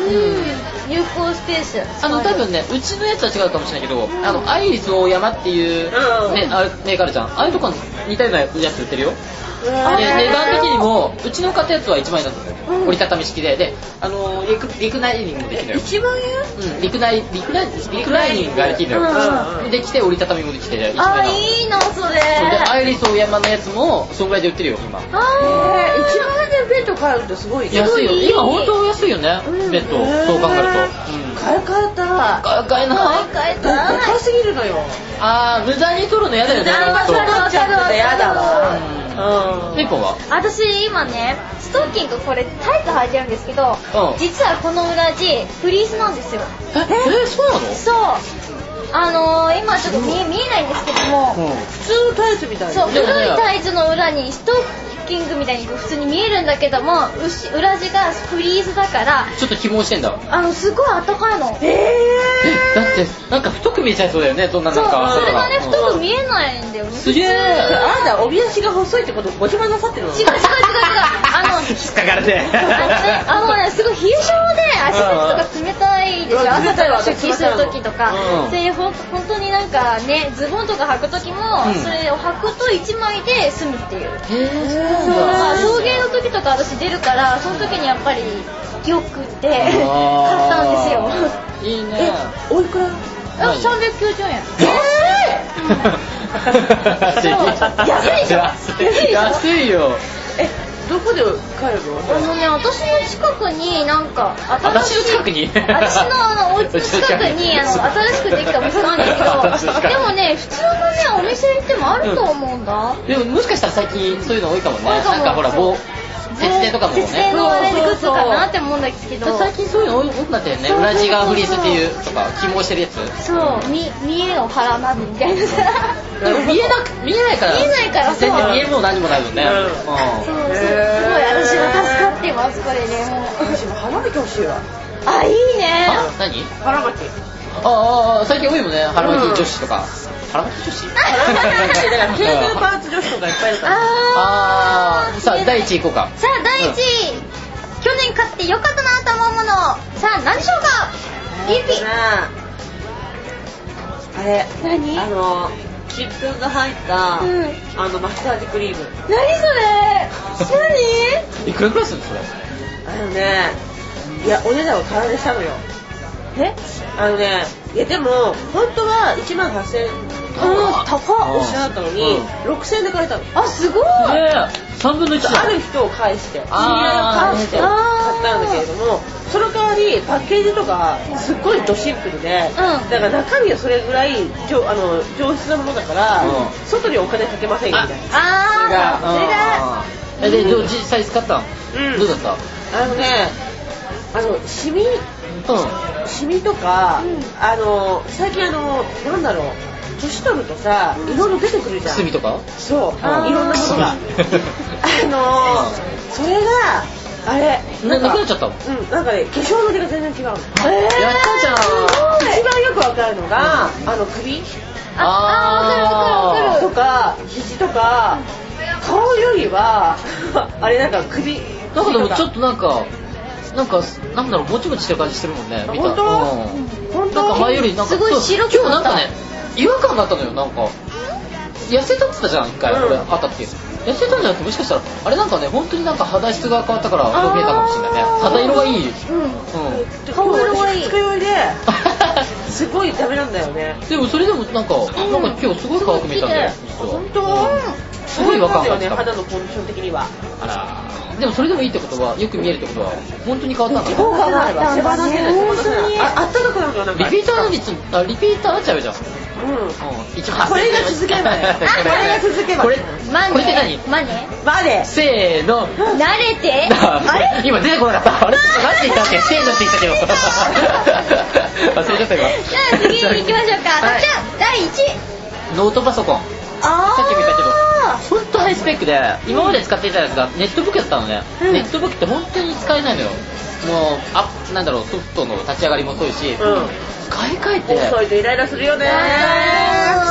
うん。有効スペース。あの多分ね、うちのやつは違うかもしれないけど、あの、アイリス大山っていう、うんね、あメーカーあるじゃん。ああいうとこに似たようなやつ売ってるよ。で、へ値段的にも、うちの買ったやつは1万円だったんだよ。うん折りたたみ式で。で、あのー、リクリクナイニングもできるのよ。1万円？うん、リクナイ、リクナイ、リクナイニングができるのよ。うんできて、折りたたみもできて、1あ。いいな、それ。それで、アイリス大山のやつも、そんぐらいで売ってるよ、今。えあー、1万円でベッド買えるってすごいね安いよ。いい？今本当安いよね、うんベッド。そう考えると。うん。買い替えたらか買えない。買い替えでかすぎるのよあー、無駄に取るの嫌だよね。そう何場所取っちゃってて嫌だわうん。うんペンポンは私今ねストッキングこれタイツ履いてるんですけど、うん。実はこの裏地フリースなんですよ。え、え、そうなの？そう。あのー、今ちょっと見え見えないんですけども、うん。普通のタイツみたい。なそう古いタイツの裏にストッキングみたいに普通に見えるんだけどもうし裏地がフリースだからちょっと希望してんだ。あのすごいあったかいの。ええ、だって、なんか太く見えちゃいそうだよね、そんなそうなんか。それがねうん太く見えないんだよねすげえー、あなた帯足が細いってこと？ご自慢なさってるの？違う違う違う違う。あの引っかかれて。あのね、あのね、すごい冷え性で足先とか冷たいでしょ、うん朝とか出勤する時とか、うん。でほん本当になんかね、ズボンとか履く時も、うん。それを履くと1枚で済むっていう。へーそうだ送迎の時とか私出るから、その時にやっぱりよくて買ったんですよ。いいね。えおいくら？あ390円。安い安いでしょ安い安いよ。えどこで買えるあののね、私の近くになんか私の新しい近くに？私のあのお家の近くに あの新しくできたお店なんですけど でもね普通のねお店行ってもあると思うんだ、でももしかしたら最近そういうの多いかもね。多いかも。なんかほら、棒、節電とかもね。節電のあれグッズかなって思うんだけど。最近そういうの多くなったよね。そう。裏地がフリースっていうとか、起毛してるやつ。そう。み見えを腹なみたいな。さでも見えなく、見えないから。見えないからそう。全然見えも何もないもんね。うん。うん。そうそう。すごい私は助かってますこれでもう私も腹巻き欲しいわ。あいいね。あ何？腹巻き。あああ最近多いもんね。腹巻き女子とか、腹巻き女子。だからケー。ブルパンツ女子とかいっぱいいる。からあああさあ第1位いこうか。さあ第1位、去年買ってよかったなと思うもの。さあ何でしょうか？ピーピ。あれ何？あのチップが入った、うん。あのマッサージクリーム。何それ？いくらくらいするのそれ？あのねいやお値段を空でしたのよ。何え？あのねいやでも本当は1万8000円あ高っ。おっしゃったのに、うん。6000円で買えたの。あすごい。え。3分の1じゃんある人を返して知り合いを返して買ったんだけれどもその代わりパッケージとかすっごいドシンプルで、ん。だから中身はそれぐらい上あの上質なものだから、うん。外にお金かけませんよみたいな。あーさすが。でどう実際使ったの、うん。どうだった？あのねあのシミ？うん。シミとか、うん。あの最近あのなんだろう年取るとさいろいろ出てくるじゃん。炭とか？そう。いろんなものが。あのそれがあれ。なかなくなっちゃったの？うん。なんかね化粧のりが全然違うの。やったじゃん。一番よくわかるのが、あの首。ああかるわかるとか肘とか顔よりは あれなんか首。なんかでもちょっととなんかなんかなんだろうもちもちしてる感じしてるもんね見た。本当？うん。本当？なんか前よりなんかすごい白くなった。今日なんかね違和感があったのよなんか。痩せたって言ったじゃん一回、うん。俺あったっけ。痩せたんじゃなくてもしかしたらあれなんかね本当になんか肌質が変わったからそう見えたかもしれないね。肌色がいい。うん。うん。顔色がいい。二日酔いで すごいダメなんだよね。でもそれでもなんか、なんか今日すごい可愛く見えたんだよ。本当？うんすごい違和感があよねった肌のコンディション的には。あら。でもそれでもいいってことはよく見えるってことは本当に変わったんだない手放せない本当にああったかくなるからなんかリピーター率あリピーターになっちゃうじゃん。うん。これが続けばね。これ。が続けばこれマネこれって何？マネまでせーの。慣れて。あ れ今出てこなかった。あれ？マジで言ったっけせーのって言ったけど。忘れちゃった今。じゃあ次に行きましょうか。はい。じゃあ第1位ノートパソコン。あさっきも言ったけどあ本当ハイスペックで今まで使っていたやつがネットブックだったのね、うん。ネットブックって本当に使えないのよ。もうあなんだろうソフトの立ち上がりも遅いし、うん。買い替えて遅いとイライラするよね。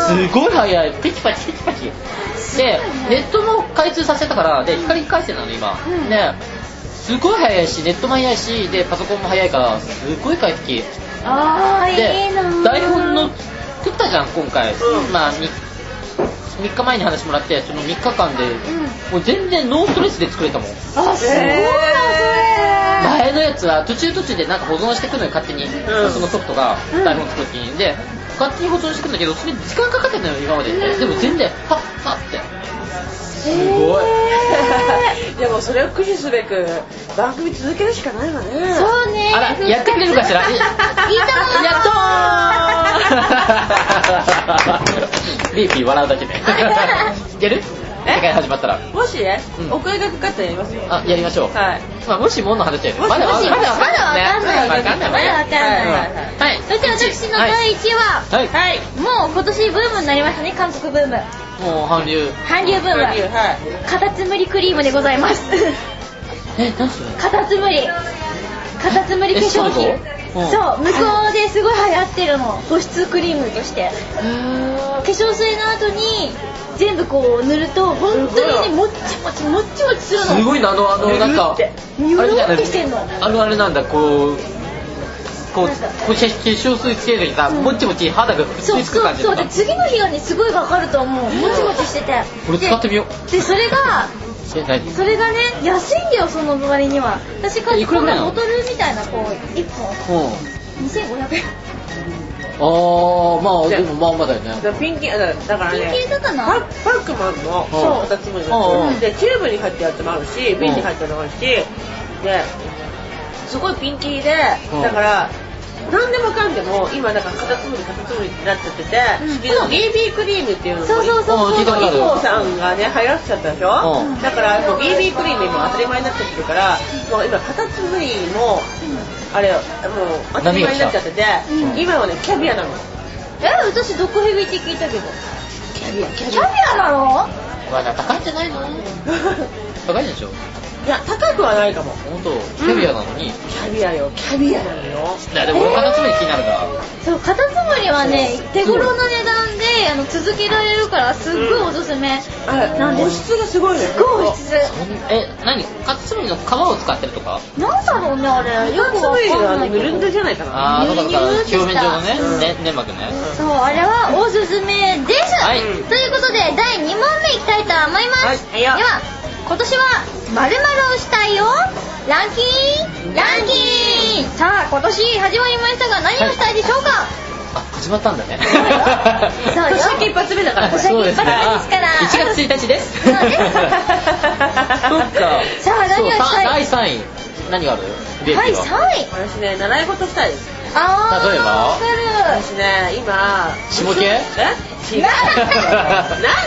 すごい早い。テキパチテキパチ。でネットも開通させたからで光回線なの今、うん。ですごい早いしネットも早いしでパソコンも早いからすごい快適。あーでいいなー。台本の作ったじゃん今回、うん。まあ 3, 日前に話もらってその3日間で、もう全然ノーストレスで作れたもん。あすごいなそれ前のやつは途中途中でなんか保存してくるのよ勝手に、ん。そのソフトがうん。台本作る時にで勝手に保存してくるんだけどそれ時間かかってんのよ今まで。ってでも全然パッパッってすごい。でもそれを駆使すべく番組続けるしかないわね。そうね。あらやってくれるかしら？い いいと思う。やったー。リーピー笑うだけで。いける？え？世界始まったら。もし？ね、うん。お声がかかったらやります？よあやりましょう、はい。まあ、もしもの話だよねもしまだまだまだわかんない。ねわかんない。まだわかんない。うん。はい。そして私の第1位は、はい、はい。もう今年ブームになりましたね。韓国ブームもう韓流。韓流ブーム。はい。カタツムリクリームでございます。え何それ？カタツムリ。カタツムリ化粧品。えそう向こうですごい流行ってるの。保湿クリームとして。化粧水の後に全部こう塗ると本当にねもっちもちもっちもちするの。すごいなあのあのなんかニュルあれじゃない？あのあれなんだこうこう化粧水つける時にさ、うん。もっちもち肌がくっつそういつくそうそう感じとかで次の日がねすごいわかると思う。もちもちしてて。これ使ってみよででそれがそれがね安いんだよその割には。私買っいくらぐらいなの？ボトルみたいなこう1本。うん。2500円。あーまあでもまあまあだよね。ピンキーだだからねピンキーだったな？パパックもあるのうん。そうカタツムリうんのでチューブに入ってるやつもあるし瓶に入ってるのもあるしですごいピンキーでうん。だから何でもかんでも今だからカタツムリカタツムリってなっちゃってて、うん。で BB クリームっていうのもそうそうそうう。ん聞いたことあるイコーさんがね流行っちゃったでしょ、うん。だからもう BB クリーム今当たり前になっちゃってるからもう今カタツムリもあれもう当たり前になっちゃってて、うん今はねキャビアなの。え私毒蛇って聞いたけど。キャビア。キャキャビアなのまだ高いんじゃないの？高いでしょいや高くはないかも。本当キャビアなのに、いキャビアよ。キャビアなのよ。やでも俺カタツムリ気になるな、そうカタツムリはね手頃な値段であの続けられるからすっごいおすすめ、あなんで保湿がすごいのよすごい保湿。そんえ何？カタツムリの皮を使ってるとか？なんだろうねあれ。よくわかんはないけど。ぬるぬるじゃないかな。ああそうか表面上のね、うんね粘膜ね、そうあれはおすすめです、はい。ということで第2問目いきたいと思います、はいでは今年は〇〇をしたいよ。ランキンランキンさあ今年始まりましたが何をしたいでしょうか、あ始まったんだね。そうよ。年明け一発目だから。年明け一発目ですから。あ1月1日です。そうですそっか。さあ何をしたい？第3位。何がある？ベイビはいーは、3位私ね習い事したいですあー例えば？わかる。私ね今下系え？違うな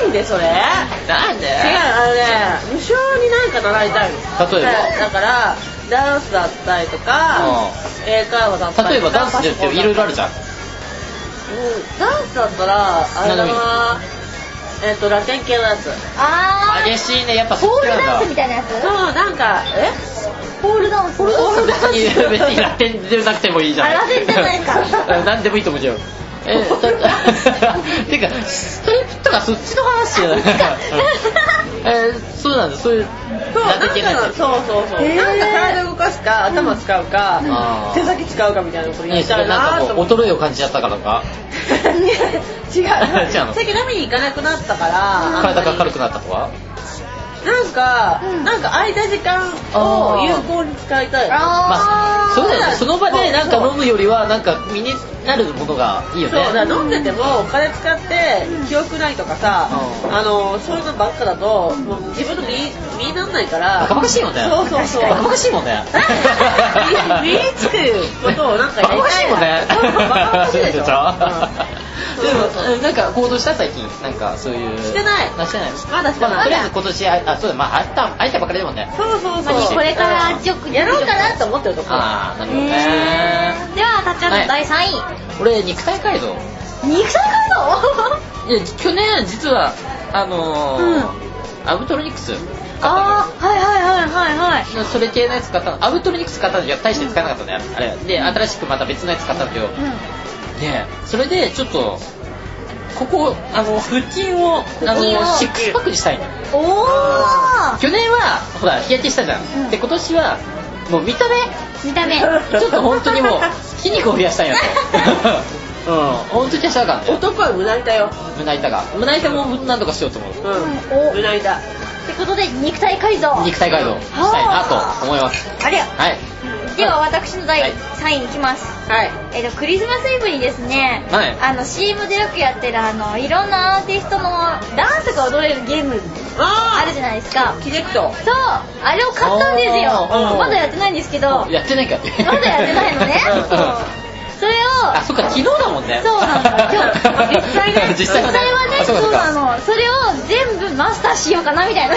んでそれ？違うなんで？あのね無償になんか習いたいの。例えば？だだからダンスだったりとか英会話だったり例えばとかダンスでっていろいろあるじゃん。うん。ダンスだったらあれだな。えっとラテン系のやつ。あー。激しいね。やっぱポール好きなんだ。ダンスみたいなやつ？そうなんかえ？ポールダンスポールダンス別に別にラテンでなくてもいいじゃんあラテンじゃないか。何でもいいと思うじゃん。えだ てかストリップとかそっちの話じゃない。えーそうなんだ。そういうそうそうそうそう、へー。なんか体動かすか頭使うか、手先使うかみたいなことやねりたいそれなんかなと思衰えを感じちゃったからか。違う。違うの。最近飲みに行かなくなったから体が軽くなったとかなんか、うん。なんか空いた時間を有効に使いたい。まあそうだよね。その場でなんか飲むよりはなんか身になるものがいいよそう。だ飲んでてもお金使って記憶ないとかさ、うん。あのそういうのばっかだともう自分の身身になんないから。バカバカしいもんね。そうそうそう。バカバカしいもんね。身につくことをなんかやりバカバカしいもんね。バカバカしいでしょ、でもうんなんか行動した最近なんかそういうしてない。あしてない。まだしてない。まあとりあえず今年ああそうだまああったあいたばかりだもんね。そうそうそう。まあこれからちょくやろうかなと思ってるとこああなるほどね。ねではたっちゃんの第3位、俺肉体改造。肉体改造？いや去年実はあのーうん。アブトロニクス。あーはいはいはいはいはい。それ系のやつ買ったの。アウトロニクス買ったんだけど大して使えなかったんだよあれで新しくまた別のやつ買ったんだけどでそれでちょっとここあの腹筋をあの筋をシックスパックにしたいの。おー。去年はほら日焼けしたじゃん、うん。で今年はもう見た目見た目。ちょっと本当にもう 筋肉を増やしたいなと うん。本当にしたか男は胸板よ。胸板が胸板もなんとかしようと思う。うん。お。胸板ってことで肉体改造。肉体改造したいなと思います。あれはいでは私の第はい。3位いきます。はい。えっとクリスマスイブにですね、はい。あの CM でよくやってるあのいろんなアーティストのダンスが踊れるゲームああるじゃないですか。あキネクト。そう。あれを買ったんですよ。まだやってないんですけど。やってないかまだやってないのね。うん。そうそれをあそっか昨日だもんね。そうなの今日実際ね 実際はねそうなの。それを全部マスターしようかなみたいな。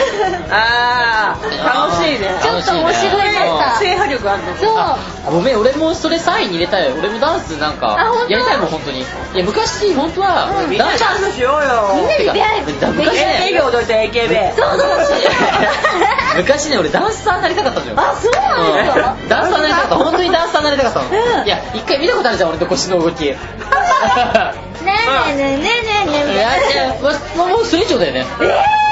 ああ楽しいね。ちょっと面白いマスター制覇力あるのそう。あごめん俺もそれ3位に入れたい。俺もダンスなんかやりたいもん本当に。いや昔本当はうん。ダンス。しようよみんなで出会え昔ね。AKB 踊りたい AKB そうそうそう。昔ね俺ダンサーになりたかったのよ。あそうなんですかうん。ダンサーになりたかった。本当にダンサーになりたかったの、うん。いや一回見たことあるじゃん俺の腰の動き。ねえねえねえねえねえいやもうもうそれ以上だよね。えー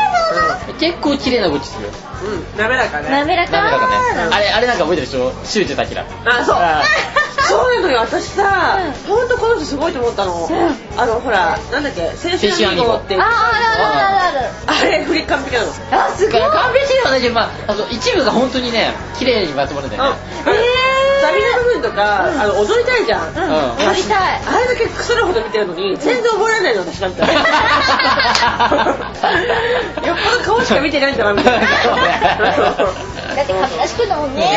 結構綺麗な動きするよ。うん滑らかね。滑らか。ダメだかね。なあれあれなんか覚えてる？でしょシュージュタキラあそう。あ そうなのよ私さう本当この人すごいと思ったの。う。んあのほらなんだっけ青春アミーゴって。あああるあるある。あれ振り完璧なの。あすごい。完璧ではないけど、まあ、あの一部が本当にね綺麗にまとまるんだよね。うんサビの部分とかうん。あの踊りたいじゃん。うん。うん踊りたい。あれだけクソるほど見てるのに全然覚えられないの私なんて。よっぽど顔しか見てないんだなみたいな。だって髪出しくんだもんね。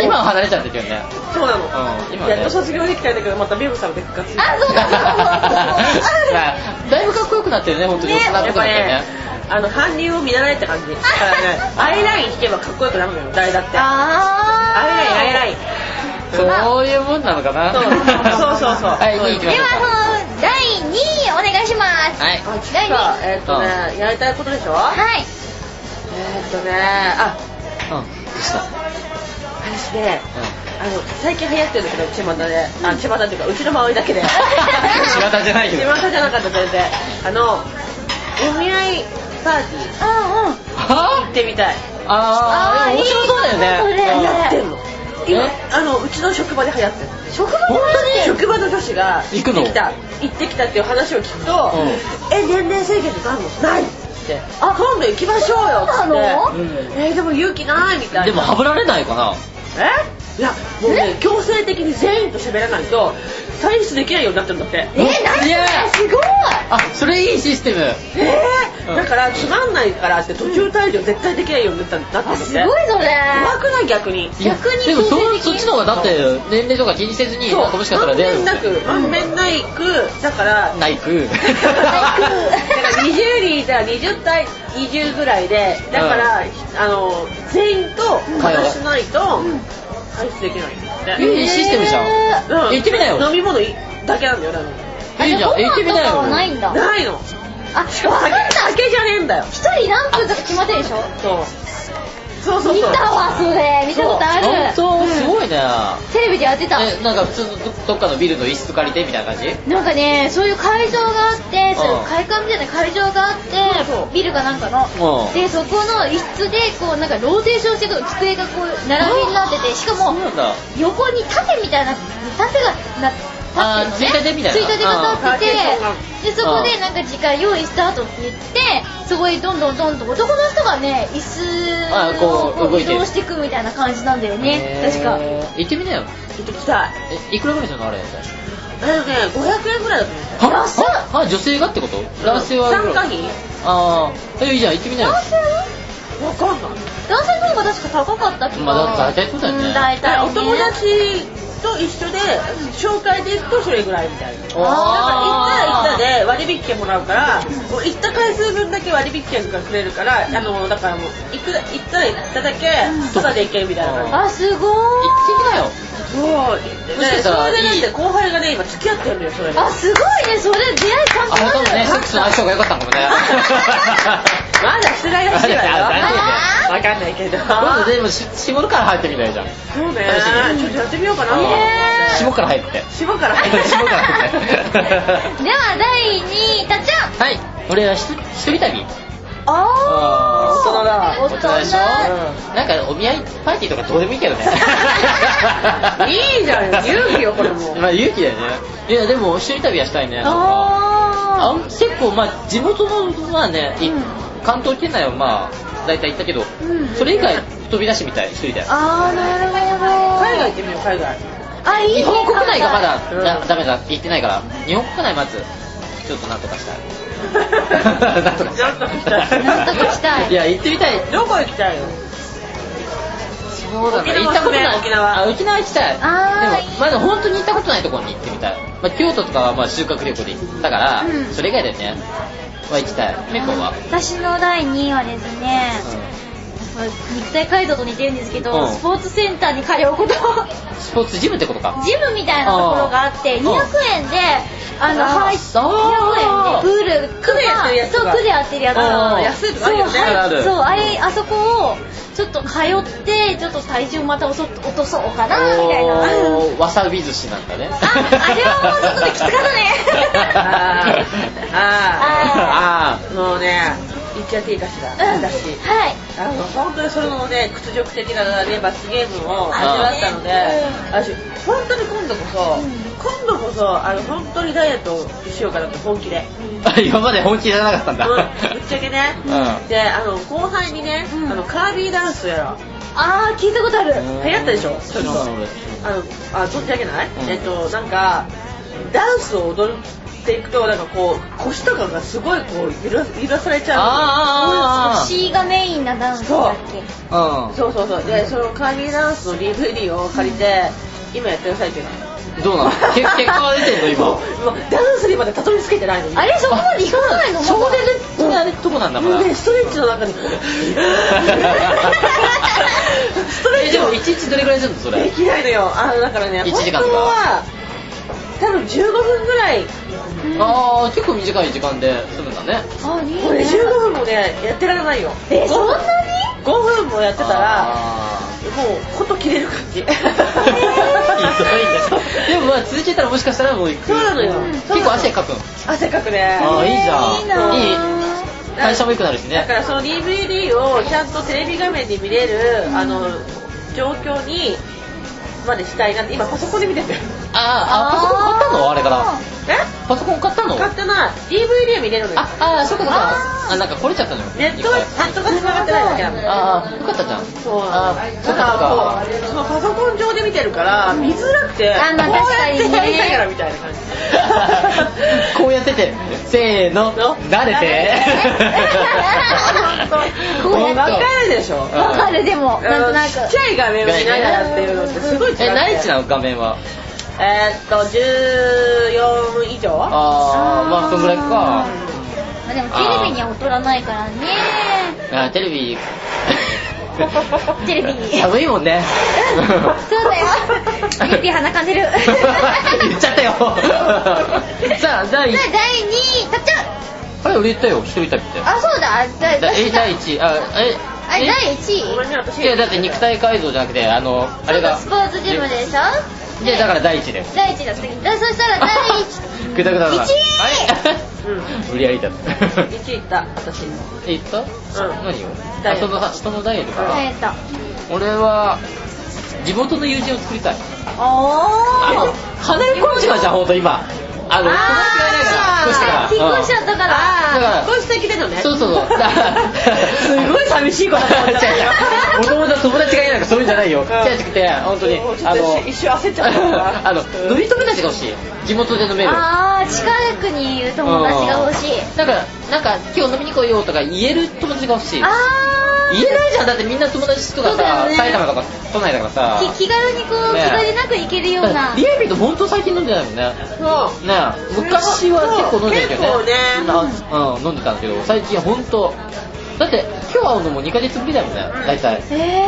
今は離れちゃったけどね。そうなの、うん今ね。やっと卒業できたんだけどまたメグさんで復活あそうだそうだそうだ。だいぶかっこよくなってるね本当に。ね大人っぽくなってるねあの韓流を見習えって感じ。だからねアイライン引けばかっこよくなるのよ誰だって。アあイラインアイライン。そういうもんなのかな。そうそうそうはい2位行きましょうではその第2位お願いします。かはい。第2さあ位。えーっとねやりたいことでしょ？はい。えーっとねあうん。どうした？私ねあの最近流行ってるんだけど巷で。あ巷っていうかうちの周りだけで。巷じゃないよ。巷じゃなかった全然。あのお見合いパーティうんうん。行ってみたい。ああー面白そうだよね。やってんの？今え？あのうちの職場で流行ってる職場で本当に職場の女子が行くの？行ってきた。行ってきたっていう話を聞くとうん「え年齢制限とかあるの?」ない。っつって「あ今度行きましょうよ」っつそうなの？ってうん「えーでも勇気ない」みたいな。でもはぶられないかな。え？いやもうね強制的に全員と喋らないと退出できないようになってるんだって。え何いやそれ？すごい。あそれいいシステム。え？うん。ー、だからつまんないからって途中退場絶対できないようになったんだって。あすごいそれ。怖くない？逆に。逆にでもそっちの方がだって年齢とか気にせずにそう。楽しかったら出会うまんべんなくまん。べんないくだからナイクだから20人いたら20対20ぐらいでだから、あの全員と話しないと退出できないんだって、いいシステムじゃん。うん。行ってみなよ。飲み物いだけなんだよだかいいじゃん。あ行ってみなよ。ないんだ。らないの。あしかも酒酒じゃねえんだよ。一人何分とか決まってるでしょ？そうそうそうそう。見たわそれ。見たことある。本当すいごいね。テレビでやってた。えなんか普通のどどっかのビルの一室借りてみたいな感じ？なんかねそういう会場があってそういううん会館みたいな会場があってそうそうビルかなんかの。うん。でそこの一室でこうなんかローテーションしてる机がこう並びになっててしかも横に盾みたいな盾がなってるのね。ついたてみたいな。ついたてが立っててうんでそこでなんか時間用意スタートって言ってそこへどんどんどんと男の人がね椅あ子をこう移動していくみたいな感じなんだよね。確か。行ってみなよ。行ってきたい。えいくらぐらいするのあれあれね500円ぐらいだと思う。はああ女性がってこと？男性は参加費？ああえいいじゃん行ってみなよ。男性は？わかんない。男性の方が確か高かった気がまあ大体そうだよね。ん大体ね。お友達と一緒で紹介で行くとそれぐらいみたいな。だから行ったら行ったで割引券もらうからもう行った回数分だけ割引券がくれるからあのだからもう行く行ったら行っただけタダで行けるみたいな。感あすごい。行ってみなよじそうしかしたらそれでだっいい。て後輩がね今付き合ってるのよそれで。あすごいねそれ。出会い簡あれかも単だよね。セックスの相性が良かったのかもね まだしてないらしい。わよあわかんないけど。今度でもし絞るから入ってみたいじゃん。そうね。ちょっとやってみようかな。ね霜から入って。霜から入って。霜から入って。では第2位たっちゃん。はい。俺は一人旅。あ大人だ大人。大人でしょなんかお見合いパーティーとかどうでもいいけどね。いいじゃん。勇気よこれも。まあ勇気だよね。いやでも一人旅はしたいね。ああ結構まあ地元のまあね、いうん関東圏内はまあ大体行ったけど、ん。それ以外飛び出してみたい一人であーなるほど海外行ってみよう海外。あいいね。日本国内がまだ、うん。だダメだ行ってないから日本国内まずちょっとなんとかしたい。なんとかしたい。なんとかしたい。なんとかしたい。いや行ってみたい。どこ行きたいの？そうだね。沖縄。行ったことない。沖縄。あ沖縄行きたい。あーでもまだ本当に行ったことないところに行ってみたい、まあ、京都とかはまあ修学旅行で行ったから、うん。それ以外でねは行きたい。メコは、私の第2位はですね、まあ肉体改造と似てるんですけど、うん。スポーツセンターに通うこと。スポーツジムってことか。ジムみたいなところがあってうん。200円であの入っ200円でプール区でやってるやつが。そう区でやってるやつ安いとかあるよね。あるある。そうあれあそこをちょっと通ってちょっと体重また落と落とそうかなみたいな。わさび寿司なんだね。ああれはもうちょっとねきつかったあねー。ああー。もうね言っちゃっていいかしら。うん。私。はい。あの本当にそれのね屈辱的なね罰ゲームを味わったので私本当に今度こそ今度こそあの本当にダイエットしようかなって本気で。あ 今まで本気じゃなかったんだ、うん。ぶっちゃけね。うん。であの後輩にねうん。あのカービーダンスやろあー聞いたことある。流行ったでしょ？ちょっと。知らないあのあ存じ上げない、うん。えっとなんかダンスを踊っていくとなんかこう腰とかがすごいこう揺ら揺らされちゃうあー。C がメインなダンスだっけ？う。んそうそうそう。でそのカービーダンスの DVD を借りて今やってる最中。なのどうなの？け結果は出てんの今？もうダンスにまでたどり着けてないのに。あれそこまでいかないの？そこでねあれとこなんだからもうねストレッチの中に。ストレッチでも一日どれぐらいするのそれ？できないのよ。あのだからね一時間とか。本当は多分15分ぐらい。ああ結構短い時間で済むんだね。あいいこれね15分もねやってられないよ。えそんなに？5分もやってたらあもうこと切れる感じ。ー ひどいね。でもまあ続けたらもしかしたらもう行く。そうなのよ。うなの。結構汗かくん。汗かくね。あーいいじゃん。いい代謝も良くなるしね。だからその DVD をちゃんとテレビ画面で見れるあの状況にまでしたいなって今パソコンで見てて。あーあパソコン買ったの？あれから。え？パソコン買ったの？買ってない。DVD は見れるのよ。ああーそうかそうか。あなんかこれちゃったのよ。ネットはネットが繋がってないだけなのよ。ああよかったじゃん。そう。あだっからこうそのパソコン上で見てるから見づらくてあまあこうやってやりながらみたいな感じ。こうやっててせーの慣れて。こうやって わかるでしょ。わかるでもなんとなく。ちっちゃい画面を見ながらっていうのってすごいえ何インチなの画面は？えーっと14以上？ああまあそんぐらいか。まあでもテレビには劣らないからね。あテレビ。テレビ。に寒いもんね。そうだよ。テレビ鼻かんでる。言っちゃったよ。さあ第じゃあ1第2位たっちゃんあれ俺言ったよ。一人旅ってあそうだ。だだえ第1位あえあれ第1位。いやだって肉体改造じゃなくてあのあれが。スポーツジムでしょ？でだから第1位だよ。第1位だった。だそしたら第1ぐ だぐだだな。一位。はい。うん。無理やりだった。1位いった私え言った？うん。何を？ダイエット。あそのさそのダイエットか。えっと俺は地元の友人を作りたい。ああの離れ込んじまうじゃんほんと今あの友達がいないから引っ越したから引っ越しちゃったから引っ越してきてんのねそうそうそう。だ すごい寂しいことだった。もともと友達がいないからそういうんじゃないよ。違う違くて、本当にもう、ちょっあの、と一瞬焦っちゃったわあの、乗り友達が欲しい。地元で飲める。あー近くにいる友達が欲しいだから、なんか、今日飲みに来いよとか言える友達が欲しい。あ言えないじゃん。だってみんな友達とかさ、ね。埼玉とか都内だからさ。気軽にこうね気兼ねなく行けるような。リアビーと本当最近飲んでないもんね。そう。ねえ。昔は結構飲んでたけどね。結構ねな。うん、飲んでたんだけど、最近は本当。だって、今日会うのも2ヶ月ぶりだよね、大体。え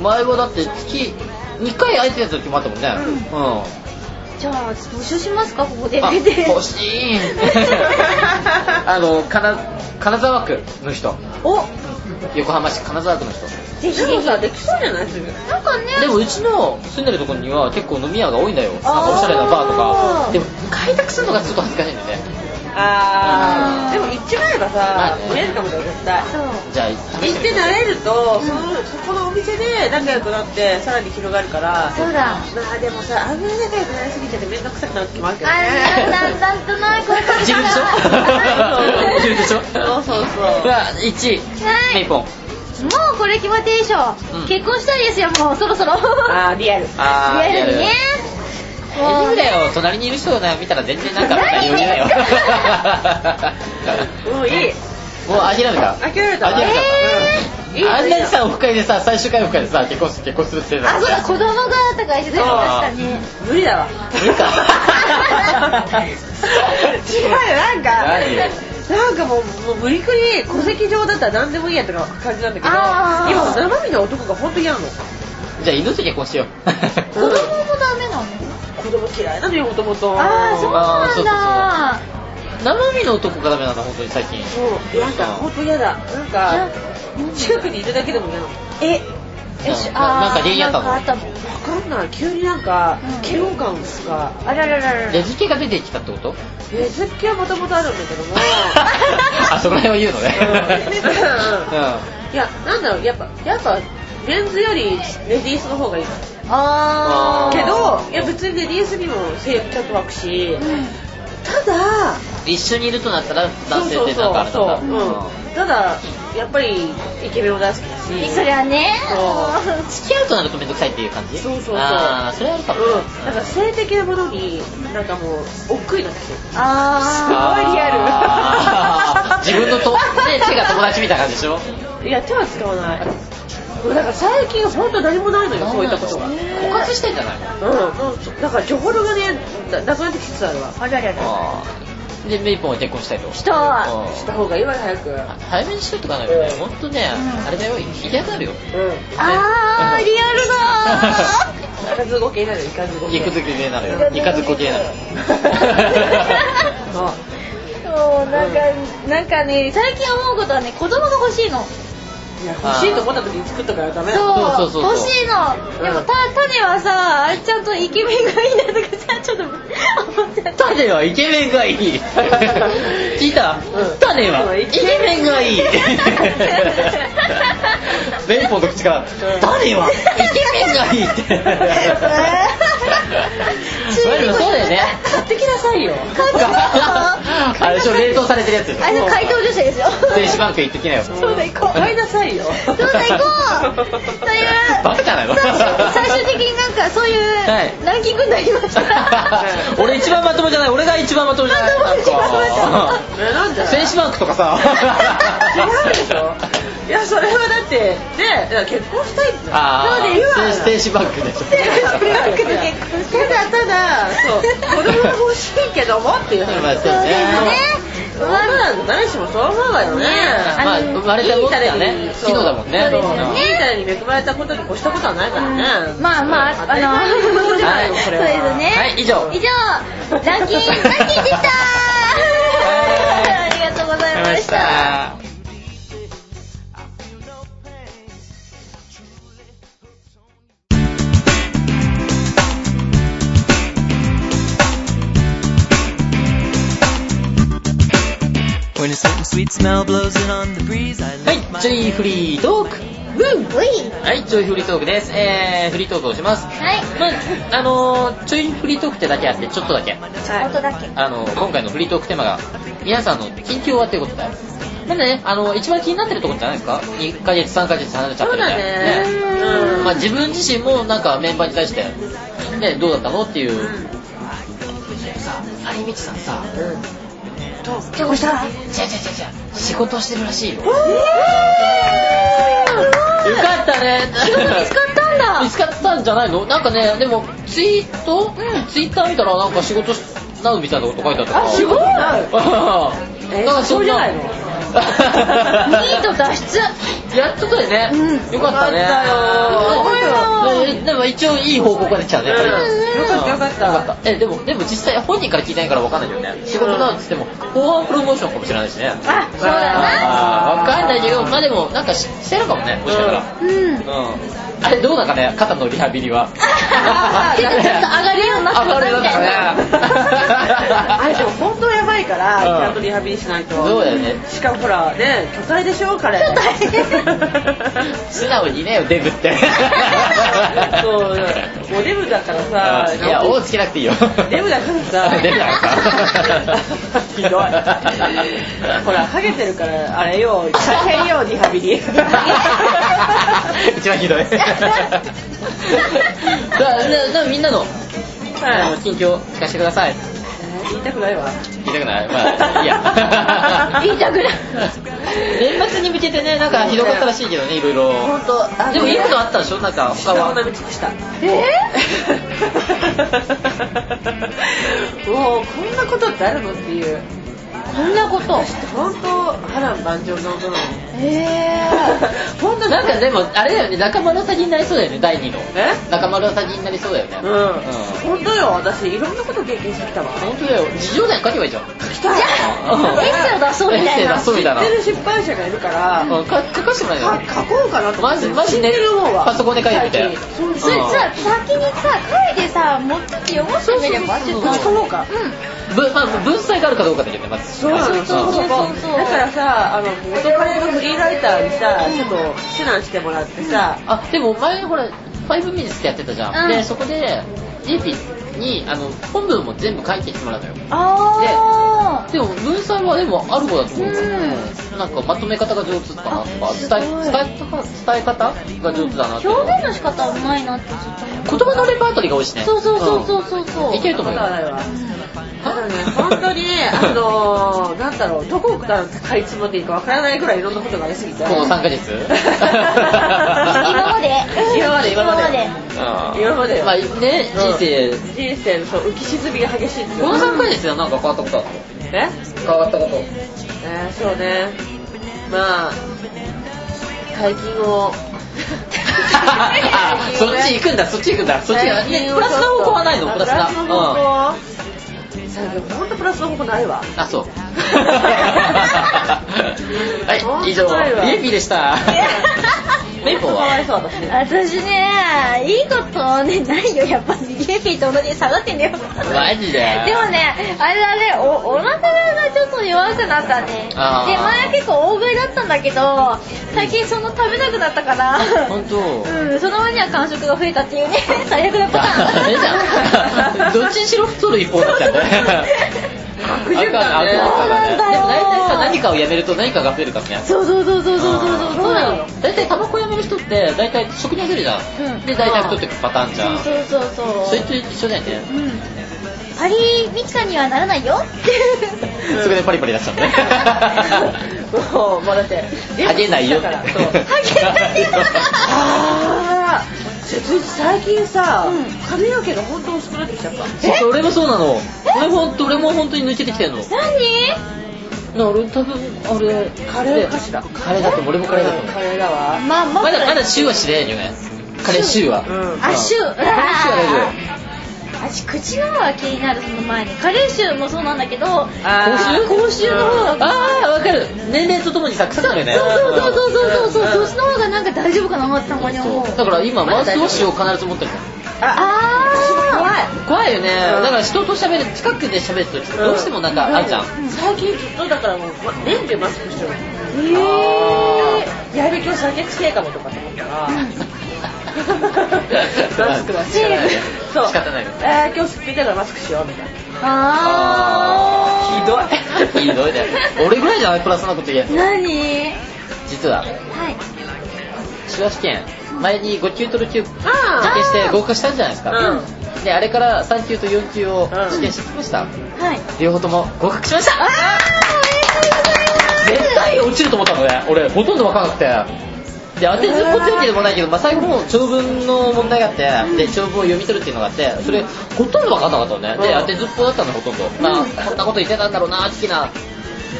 前はだって月2回空いてた時もあったもんね。うん。じゃあ募集しますかここで。あ出て欲しい。あの金金沢区の人。お横浜市金沢区の人。ぜひでもさできそうじゃない？すぐ。なんかね。でもうちの住んでるところには結構飲み屋が多いんだよ。なんかおしゃれなバーとか。でも開拓するのがちょっと恥ずかしいんだよねあー。でも行っちまえばさ見えるかもだよ絶対。そう。じゃあ行って慣れると、そのそこのお店で仲良くなってさらに広がるから。そうだ。まあでもさあんまり仲良くなりすぎちゃって面倒くさくなる時もあるけどね。あだんだんとなこういう感じ自分でしょ？自分でしょ？そうそうそう。うわ1位。はい。メイポン。もうこれ決まってるでしょ、うん。結婚したいですよもうそろそろ。あーリアル。リアルにね大丈夫だよ。隣にいる人が見たら全然なんか余裕だよ。も ういい。もう諦めた。諦めた？わ諦めた。うんいいあんなにさオフ会でさ最終回オフ会でさ結婚する結婚するってあそうだ子供がとか言ってた確かに無理だわ。無理か。違うよなんか。何？なんかもうもう無理くり戸籍上だったら何でもいいやとか感じなんだけど今生身の男が本当嫌なの？じゃあ犬と結婚しよう。子供もダメなの？子供嫌いなのよもともと。ああそうなんだ。生身の男がダメなんだ本当に最近。そうなんか本当嫌だ。なんか近くにいるだけでも嫌なの。えよしうんあーなんか原因あったの？なんかあったの分かんない。急になんかうん。嫌悪感があらららららレズ系が出てきたってこと？えずっきはもともとあるんだけども。あそこら辺を言うのね。いやなんだろうやっぱやっぱメンズよりレディースの方がいい。あー。けどいや別にレディースにも制約ちゃんと湧くし。うんただ一緒にいるとなったら男性ってなんかあれだったそう。うん。ただやっぱりイケメンも大好きだし。そりゃね。そう。付き合うとなるとめんどくさいっていう感じ？そうそうそう。ああそれはあるかもね。うん、なんか性的なものになんかもう億劫になってきてる。あすごいリアル。自分のと、ね、手が友達みたいな感じでしょ？いや手は使わないだから最近本当何もないのよそういったことがうん枯渇してんじゃないの？もうだから情報がねななくなってきつつあるわ。あらららでメイポンは結婚したいと？したうん。した方がいいわよ早く。うん早めにしといておかないとねうん。本当ねうん。あれだよ。引き当たるよ。あーリアルだ いかずごけになるいかずごけいくず系なのよ。いかずこ系。なの。そうなんかなんかね最近思うことはね子供が欲しいのいや欲しいと思った時に作っとかないとダメだ。そう。そうそうそう欲しいの。でもた種はさあれちゃんとイケメンがいいなとかさちょっと思っちゃった。種はイケメンがいい。聞いた？うん。種はイケメンがいい。メイポンの口から種はイケメンがいいって。そうだよね。買ってきなさいよ。あれでしょ冷凍されてるやつあれ怪盗女性ですよ。電子バンク行ってきなよ。そうだ行こう。買いなさいよ。そうだ行こう。というバカじゃないの。最終的になんかそういうはい。ランキングになりました。俺一番まともじゃない。俺が一番まともじゃない。まともなん一番まともかえなんで？電子バンクとかさ。違うでしょ。いやそれはだってねいや結婚したいって。あそうですー電子バンクでしょ。バンクで結婚してただただそう子供が欲しいけどもっていう話まあそうですねそうなんだ誰しもそう思うわよね。まあ生まれたもんだねいい昨日だもんね。そうですよね。いい種に恵まれたことに越したことはないからね。まあまああの当たり前のことじゃない。の そうですね。はい以上。以上ランキンランキンで した。ありがとうございましたはいちょいフリートークうんういはいちょいフリートークです。えーフリートークをします。はい。まああのーちょいフリートークってだけあってちょっとだけ。音だけ。あの今回のフリートークテーマが皆さんの近況はっていうことでなんでねあの一番気になってるところじゃないですか？2ヶ月3ヶ月離れちゃってるんで。そうだね。うんまあ、自分自身もなんかメンバーに対して、ね、どうだったの？っていう、さ有道さんさ結婚した？違う違う違う違う。仕事してるらしいよ。よえかったね。仕事見つかったんだ。見つかったんじゃないの？なんかねでもツイート、ツイッター見たらなんか仕事しなうみたいなこと書いてあったから。あ仕事なううんえなんかそんなそうじゃないの？2位と脱出。やっとだよね、うん。よかったね。よでも一応いい報告が出ちゃうね、うん。これよかった。よかった。よかった。えでもでも実際本人から聞いてないから分かんないよね。仕事だっつっても後半プロモーションかもしれないしね。あそうだな。分かんないけどまあでもなんかししてるかもねもしかしたら。うん。うん。あれどうだかね肩のリハビリは。ちょっとちょっと上がるようになって上がるようになったね。あれでも本当やばいから、うんちゃんとリハビリしないと。そうだよねしかもほら、ね、巨体でしょ、彼。素直にねデブってそう、もうデブだからさ、いや、大つけなくていいよ。デブだからさ、デブだからさ。ひどい。ほら、ハゲてるから、あれよ、大変よ、リハビリ。一番ひどい。だみんなの、あの近況聞かせてください。言いたくないわ。言いたくない？まあ、いいや。言いたくない年末に向けてね、なんかひどかったらしいけどね、いろいろ。本当あでもいいことあったでしょ？なんか他は。下を舐め尽くした。えもう、こんなことってあるの？っていう。こんなこと本当波乱万丈の音なの。え 本当なんかでも、あれだよね、中丸詐欺になりそうだよね、第2の。え？中丸詐欺になりそうだよね。うん。本当よ、私、いろんなこと経験してきたわ。本当だよ。事情だよ、書けばいいじゃん。来たエッセイを出そうみたいなエッセイ出そうみたいな知ってる出版社がいるから、うんか書かせてもらえかよ。書こうかなと思って。マジマジね知ってるもんはパソコンで書いてみて最近そうそれさ先にさ書いてさ持ってって読ませてみればってそう書こうか。ぶまあ、文才があるかどうかだけどね、まず。そうなの、そうそうそう。そうだからさ、あの、元カレのフリーライターにさ、ちょっと指南してもらってさ、あ、でも前ほら、5ミニスってやってたじゃん。うん。で、そこで、JP に、あの、本文も全部書いてきてもらったよ。あでも、文才はでもある方だと思う。うん。なんか、まとめ方が上手かなとか、伝え、伝え、伝え方が上手だなってあ。表現の仕方はうまいなってずっと。言葉のレパートリーが多いしね。そうそうそうそうそうそう。いけると思うよ。ないわ。ただね、本当に、あのー、なんだろう、どこからかいつまんでいいかわからないぐらいいろんなことがありすぎて。この3ヶ月？今まで。今まで。今まで。あー今までよ。まあね、人生、人生のそう浮き沈みが激しいんですよ。この3ヶ月でなんか変わったことあるえ？変わったこと。えー、そうね。まあ、大金を。あ そっち行くんだ、そっち行くんだ。そっちが、ね、プラスの方向はないの？プラスな。プラスの方向うん。さあ、ほんとプラスの方向ないわ。あ、そう。はい、以上、リエピーでした。メイポーは私ね。いいことねないよやっぱりリエピーと同じに下がってんだよマジで？でもねあれだねおお腹がちょっと弱くなったねで前は結構大食いだったんだけど最近その食べなくなったから本当？うんその割には間食が増えたっていうね最悪なパターン。どっちにしろ太る一方だったよね。悪循環ね。そうなんだよ。でも大体さ、何かをやめると何かが増えるからね。そうそうそうそうそうそうそうなの。大体タバコやめる人って、大体食に焦るじゃん。で、大体太っていくパターンじゃん。そうそうそう。それと一緒だよね。パリミキさんにはならないよ そこでパリパリ出しちゃったね もうもうだってハゲないよハゲないよ 最近さ、髪の毛が本当薄くなってきちゃった。そう俺もそうなの。俺ほんと俺も本当に抜けてきてんの。何？な俺多分あれカレーかしら？カレーだと思う。俺もカレーだと思う。カレーだわ。まあままだまだ週は知れんよね。カレー週は。うん。あシュー。カレー週は大丈 私口の方が気になるその前に。カレー臭もそうなんだけどあー。口臭の方がああわかる。年齢とともにさ臭くなるよね。そうそうそうそうそうそう。うん。そっちの方がなんか大丈夫かなってたまに思う。だから今マウスウォッシュを必ず持ってるあ、あ怖い。怖いよね。うん。だから人と喋る近くで喋るときどうしてもなんかあるじゃん。最近ずっとだからもう、年でマスクしてる。ー。へやべ、今日酒くせえかもとかって思ったら、マスクは仕方ない。そう。仕方ないよえー、今日すっぴんだからマスクしようみたいな。ーあひどい。ひどい。ね俺ぐらいじゃない。プラスなこと言えんーの何実ははい手話試験前に5級と6級受あ験して合格したんじゃないですか、うんであれから3級と4級を試験してきました、はい両方とも合格しましたあーおめでとうございます絶対落ちると思ったのね。俺ほとんど分からなくてで当てずっぽってわけでもないけど、まあ、最後もう長文の問題があって、で長文を読み取るっていうのがあってそれほとんど分かんなかったのね、でうん。当てずっぽだったのほとんど、まあこんなこと言ってたんだろうな的な。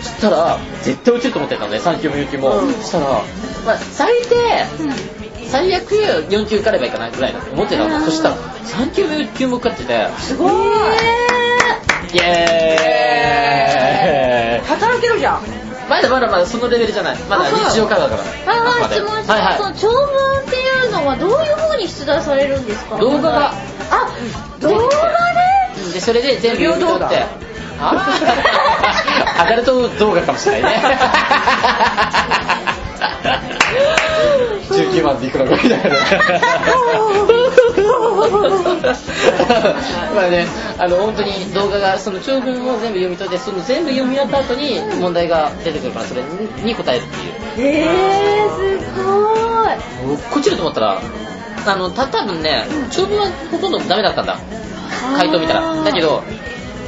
そしたら絶対落ちると思ってたのね3級も4級も、うん。そしたら、まあ、最低最悪4級受かればいいかなぐらいだと思ってたの、うん。そしたら3級も4級も受かってて。すごい。イエーイ。働けるじゃんまだまだまだそのレベルじゃない。まだ日常会話だから。ああ、質問しはいはい。その長文っていうのはどういう風に出題されるんですか？動画が。あ、動画で？うんでそれで全部読み取ってあー。アダルト動画かもしれないね19万でいくらかみたいなまあねあの本当に動画がその長文を全部読み取ってその全部読み終わった後に問題が出てくるからそれに答えるっていうえー、すごい落っこちると思ったらあのた多分ね長文はほとんどダメだったんだ回答見たら。だけど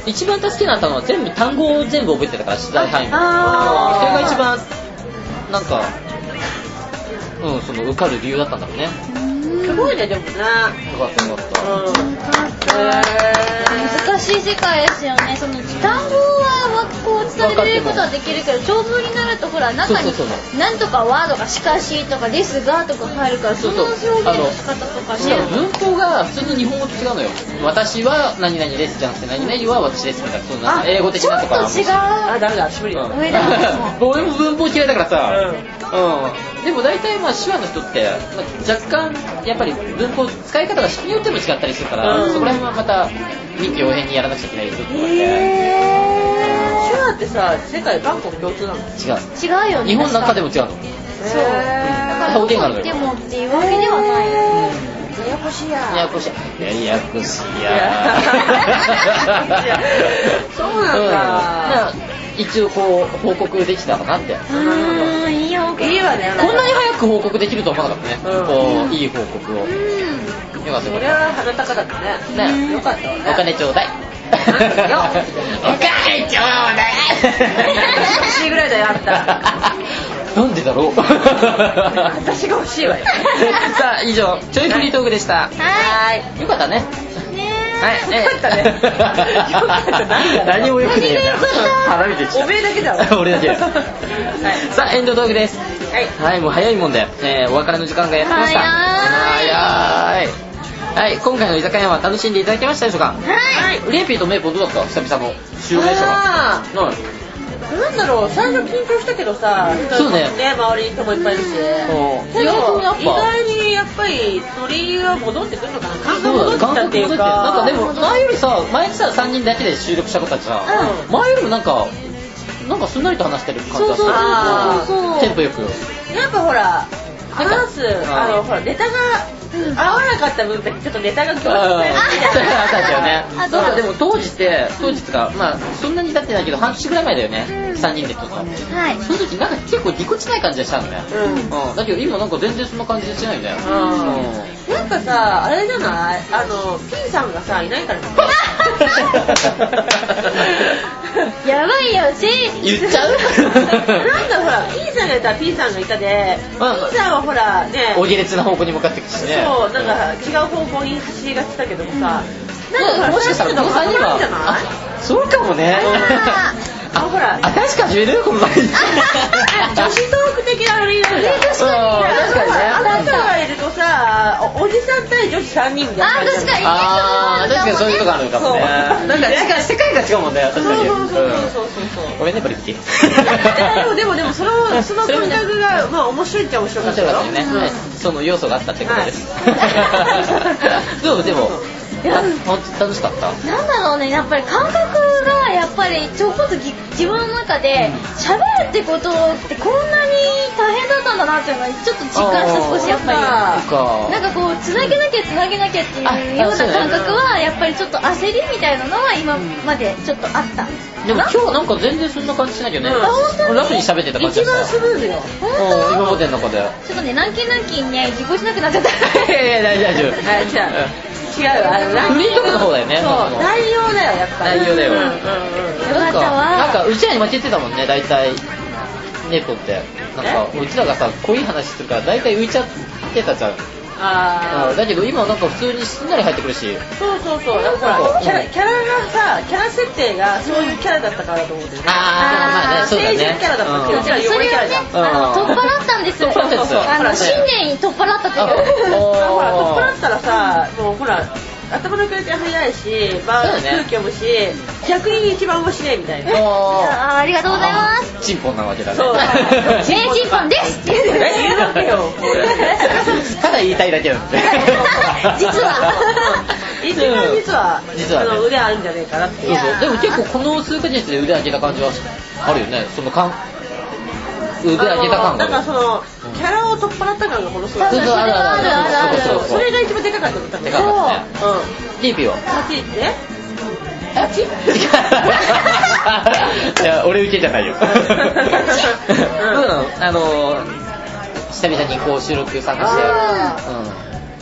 一番助けになったのは全部単語を全部覚えてたから取材範囲あそれが一番なんかうんその受かる理由だったんだろうね。すごいねでもね。よかったよかったうん。難しい世界ですよね。その単語はこう伝えられることはできるけど長文になるとほら中にそうそうそなんとかはとかしかしとかですがとか入るからその表現の仕方とかねしかも文法が普通の日本語と違うのよ。私は何々ですじゃなくて何々は私ですみたいなそんな英語的ちょなとか。っと違う。あダメだ無理だ。うん。上だ。俺も文法嫌いだからさ、うん。うん、でも大体まあ手話の人って、まあ若干やっぱり文法使い方が人によっても違ったりするから、うん。そこら辺はまた臨機応変にやらなくちゃいけない部分があって、手話ってさ世界万国共通なの？違う。違うよね日本の中でも違うの。そう。へだから方言があるのよでもっていうわけではないーややこしいや。ややこしい。ややこしいや。そうなんだ。うん。一応こう報告できたかなって。うーん。いいよいいわね。こんなに早く報告できると思わなかったね、うん。こういい報告を、うん。よかったそりゃ鼻高だった。ねねよかったわね。たお金ちょうだい。お金ちょうだい。欲しいぐらいだよあんた。なんでだろう。私が欲しいわよ。さあ以上ちょいフリートークでした。ははい。よかったねはいよかったね。よかった。何が何もよくねえ何がよかった腹見てきた。おめえだけだわ 俺だけ。はい。さあエンドトークです。はい。はいもう早いもんで、えーお別れの時間がやってきました。早い。早い。はい今回の居酒屋は楽しんでいただけましたでしょうか？はい。レイピーとメイポーどうだった？久々の。集会者があはいーなんだろう最初緊張したけどさそうね周りに人もいっぱいいるし。そう。でも意意外とやっぱ。外にやっぱり鳥が戻ってくるのかな。感覚戻ってきたっていうか。なんかでも前よりさ前さ3人だけで収録したことあったじゃん、うん。前よりもなんかなんかすんなりと話してる感じがするあーそうテンポよく。やっぱほらなんか話すあのほらネタが合わなかった分ちょっとネタが凝うんってたよみたいなあったんだよ。ねあなんかでも当時って当時ってかまあそんなに経ってないけど半年ぐらい前だよね、うん。3人で撮ったのはい。その時なんか結構ぎこちない感じがしたのね。うん。うん。だけど今なんか全然そんな感じでしないねうん。なんかさあれじゃない？あの P さんがさいないから やばいよし言っちゃう？なんだほら P さんがいたら P さんがいたで。まあ P さんはほらね。お下劣な方向に向かってくしねそうなんか違う方向に走りがちだけどもさなんかもしかしたらこの3人はんじゃない？あそうかもね。あほら。あ確かに言える？この前女子トーク的なノリになるじゃん確かに確かにねあなたがいるとさおおじさん対女子3人みたいな。あ確かにあー確かにそういうとこあるかもね。なんか違う世界が違うもんね確かにそうそうそうそうごめんねブリッキーでもでもでもそのその感覚がまあ面白いっちゃ面白か面ったよね、その要素があったってことです、はいどうでもいやあ本当楽しかった？なんだろうね。やっぱり感覚がやっぱりちょこっとぎ自分の中で喋るってことってこんなに大変だったんだなっていうのはちょっと実感した少しやっぱり。なんかこうつなげなきゃつなげなきゃっていうような感覚はやっぱりちょっと焦りみたいなのは今までちょっとあった。でも今日なんか全然そんな感じしないけどね、うんあ本当に？ラフに喋ってた感じ一番スムーズよ。うん今までの中で。ちょっとね軟禁軟禁ね実行しなくなっちゃった。いやいや大丈夫。はいじゃあ違うあの フリートークの方だよね。そう内容だよやっぱ。り内容だよ。うんうんうん。よなんかなんかうちらに負けてたもんね大体。ネポって。なんかうちらがさ濃い話するから大体浮いちゃってたじゃんあうんだけど今なんか普通にすんなり入ってくるし。そうそうそう。だからキャラキャラがさキャラ設定がそういうキャラだったからと思ってるあーまあねそうだね。成人キャラだった。っけうん。うちらそれをね汚れキャラじゃん。あの取っ払ったんです取っ払ったやつあのほらね新年に取っ払ったというあほら、取っ払ったらさ、もうほら、頭の回転早いし、まあ、空気読むし、逆に一番面白いみたいな。あー。ありがとうございます。チンポンなわけだね。そう。名人パンです。って言うえ、言うわけよ。ただ言いたいだけなんで実は。一番実は、実はね。腕あるんじゃねえかなって。そうそう。でも結構この数ヶ月で腕上げた感じはあるよね。その感腕上げた感が。だからその、キャラを取っ払った感がものすごい。そうそうあるあるある。あるあるそうそうそう。それが一番でかかったんだって。でかかったねう。ん。リーピーは？立ち位置ね。立ち いや俺受けじゃないよ。うん。あの久々にこう収録参加して。あう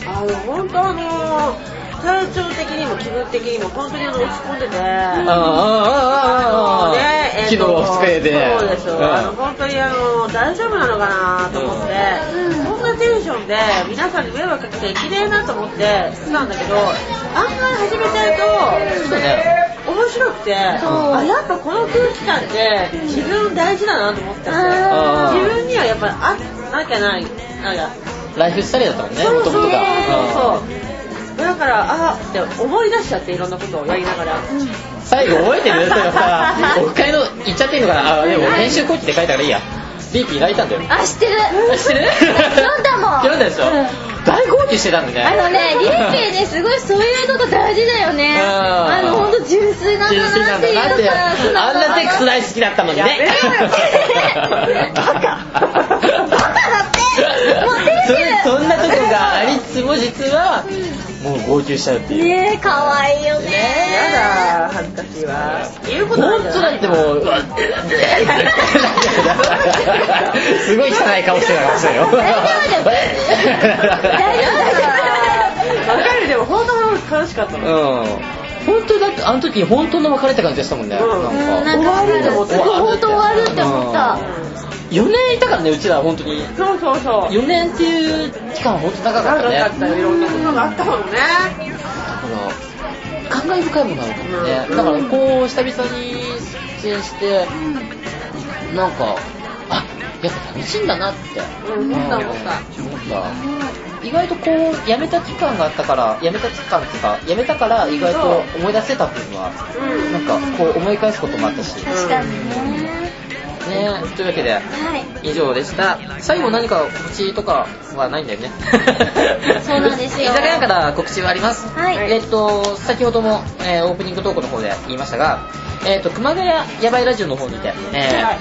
あの、本当あの、体調的にも気分的にも本当にあの落ち込んでて。んああああねえー昨と日二日でそうですよ、うん。あの本当にあの大丈夫なのかなと思って、こん。なテンションで皆さんに迷惑かけていけねえなと思って来たんだけど案外始めちゃうそうね。と面白くてあやっぱこの空気感って自分大事だなと思ったしあー。自分にはやっぱあなきゃない。なんかライフスタイルだったもんねそうそうそうだからあって思い出しちゃっていろんなことをやりながら。最後覚えてる？それさオフ会の言っちゃっていいのかな？あでも編集後期で書いたからいいや。リーピー泣いたんだよ。あ知ってる。あ知ってる？読んだもん。読んだでしょうん。大号泣してたんでね。あのね、リーペイね、すごいそういうとこ大事だよね。うん。あの、ほんと純粋なんだなって。いうなんだなってかあんなテクス大好きだったのにね。バカ。バカだって。もうテそんなとこがありつつも実はもう号泣しちゃうっていう。ねえ、かわいいよね。やだ恥ずかしいわ言うことない本当だってもう すごい汚い顔してたかもしれないよ。大丈夫大丈夫わかる。でも本当に悲しかったの。うん。本当だってあの時本当の別れた感じがしたもんね、うん。うん、なんんか、終わると思って本当終わるって思った。4年いたからねうちら本当に。そうそうそう。4年っていう期間は本当長かったね。長かったよ。いろんなことがあったもんね。だから感慨深いものあるからね、うん。だからこう久々に出演してなんかあやっぱ楽しいんだなって。うん思った思った。思った意外とこう辞めた期間があったから辞めた期間っていうか辞めたから意外と思い出せた部分はうん。なんかこう思い返すこともあったし。ね確かにね。というわけではい。以上でした。最後何か告知とかはないんだよね。そうなんですよ。居酒屋から告知はあります。はい。えっと先ほども、えーオープニングトークの方で言いましたがえっと熊谷やばいラジオの方にて、えーはい。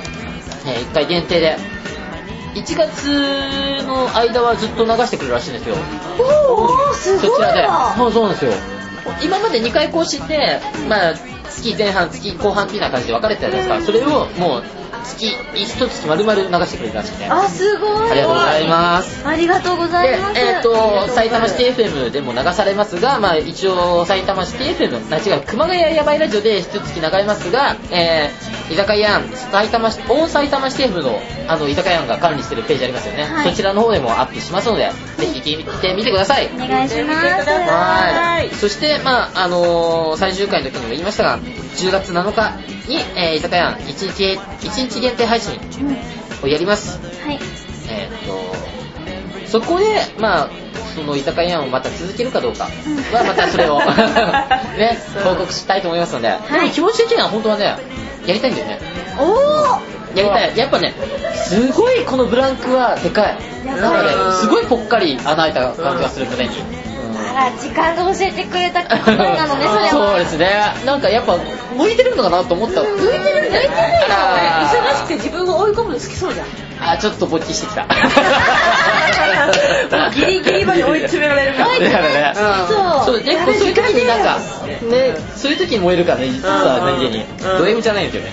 えー1回限定で1月の間はずっと流してくれるらしいんですよ。おー、すごいそちらで。わ。そうそうなんですよ。今まで2回更新で、まあ、月前半月後半っていうような感じで分かれてたじゃないですか。それをもう月1月丸々流してくれるらしいねあ、すごい。ありがとうございますありがとうございでます。えっ、と埼玉シティ FM でも流されますが、まあ、一応埼玉シティ FM あ違う熊谷やばいラジオで一月流れますが、えー、居酒屋埼玉シオン埼玉シティ FM のあの居酒屋が管理してるページありますよね、はい。そちらの方でもアップしますのでぜひ聞いてみてください。お願いします。はい。そして、まああのー最終回の時にも言いましたが、10月7日に、えー、居酒屋1日、1日限定配信をやります。はい。えーっと、そこで、まあその居酒屋をまた続けるかどうかは、またそれを、ね、報告したいと思いますので、でも気持ち的には本当はね、やりたいんだよね。おーやりたい。やっぱね、すごいこのブランクはでかい。なんかね、すごいぽっかり穴開いた感じがする胸に。あら、時間が教えてくれたことなのね、それは。そうですね。なんかやっぱ向いてるのかなと思った。向いてる向いてるよあ忙しくて自分を追い込むの好きそうじゃんあ、ちょっと勃起してきた。ギリギリまで追い詰められるから だからね。そうそう、結構そういう時になんか、ね、そういう時に燃えるからね、実は何気に。うんド M じゃないんですよね。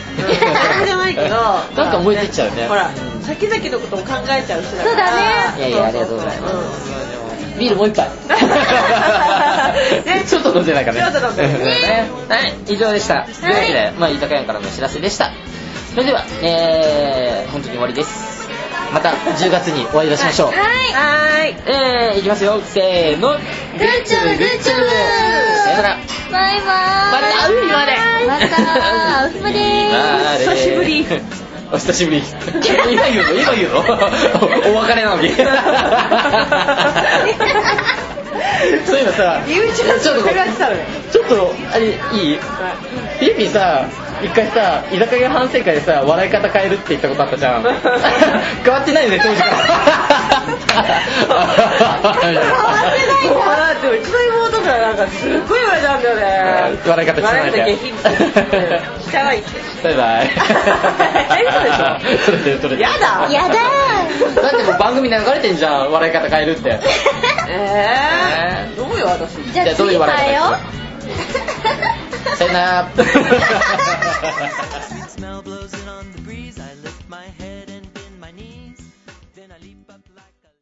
じゃないけど なんか燃えてっちゃうね。ほら先々のことも考えちゃう人だからそうだねいやいや、ありがとうございます。うビールもう一杯。ねちょっと飲んでないかね。ちょっと飲んでるねはい、以上でした。というわけで、まあ、居酒屋からのお知らせでした。それでは、えー、本当に終わりです。また10月にお会いいたしましょう。はい。はーい。えー、いきますよ。せーの。グッチョブグッチョブさよなら。バイバーイ。また会う日までまた、お疲れまあね久しぶり。お久しぶり。今言うの？今言うの？お別れなのに。そういえばさ、ゆうちょっと。ちょっと、あれ、いい？ピンさ、一回さ、居酒屋反省会でさ、笑い方変えるって言ったことあったじゃん。変わってないよね、当時から。変わってないもうだってうちの妹からなんかすっごい言われたんだよね。笑い方汚いって笑い方下品って。汚いって。バイバイ。えそれで、それで。やだやだー。だってもう番組流れてんじゃん、笑い方変えるって。えー、どうよ私。じゃあ次どういう笑い変えよ方さよ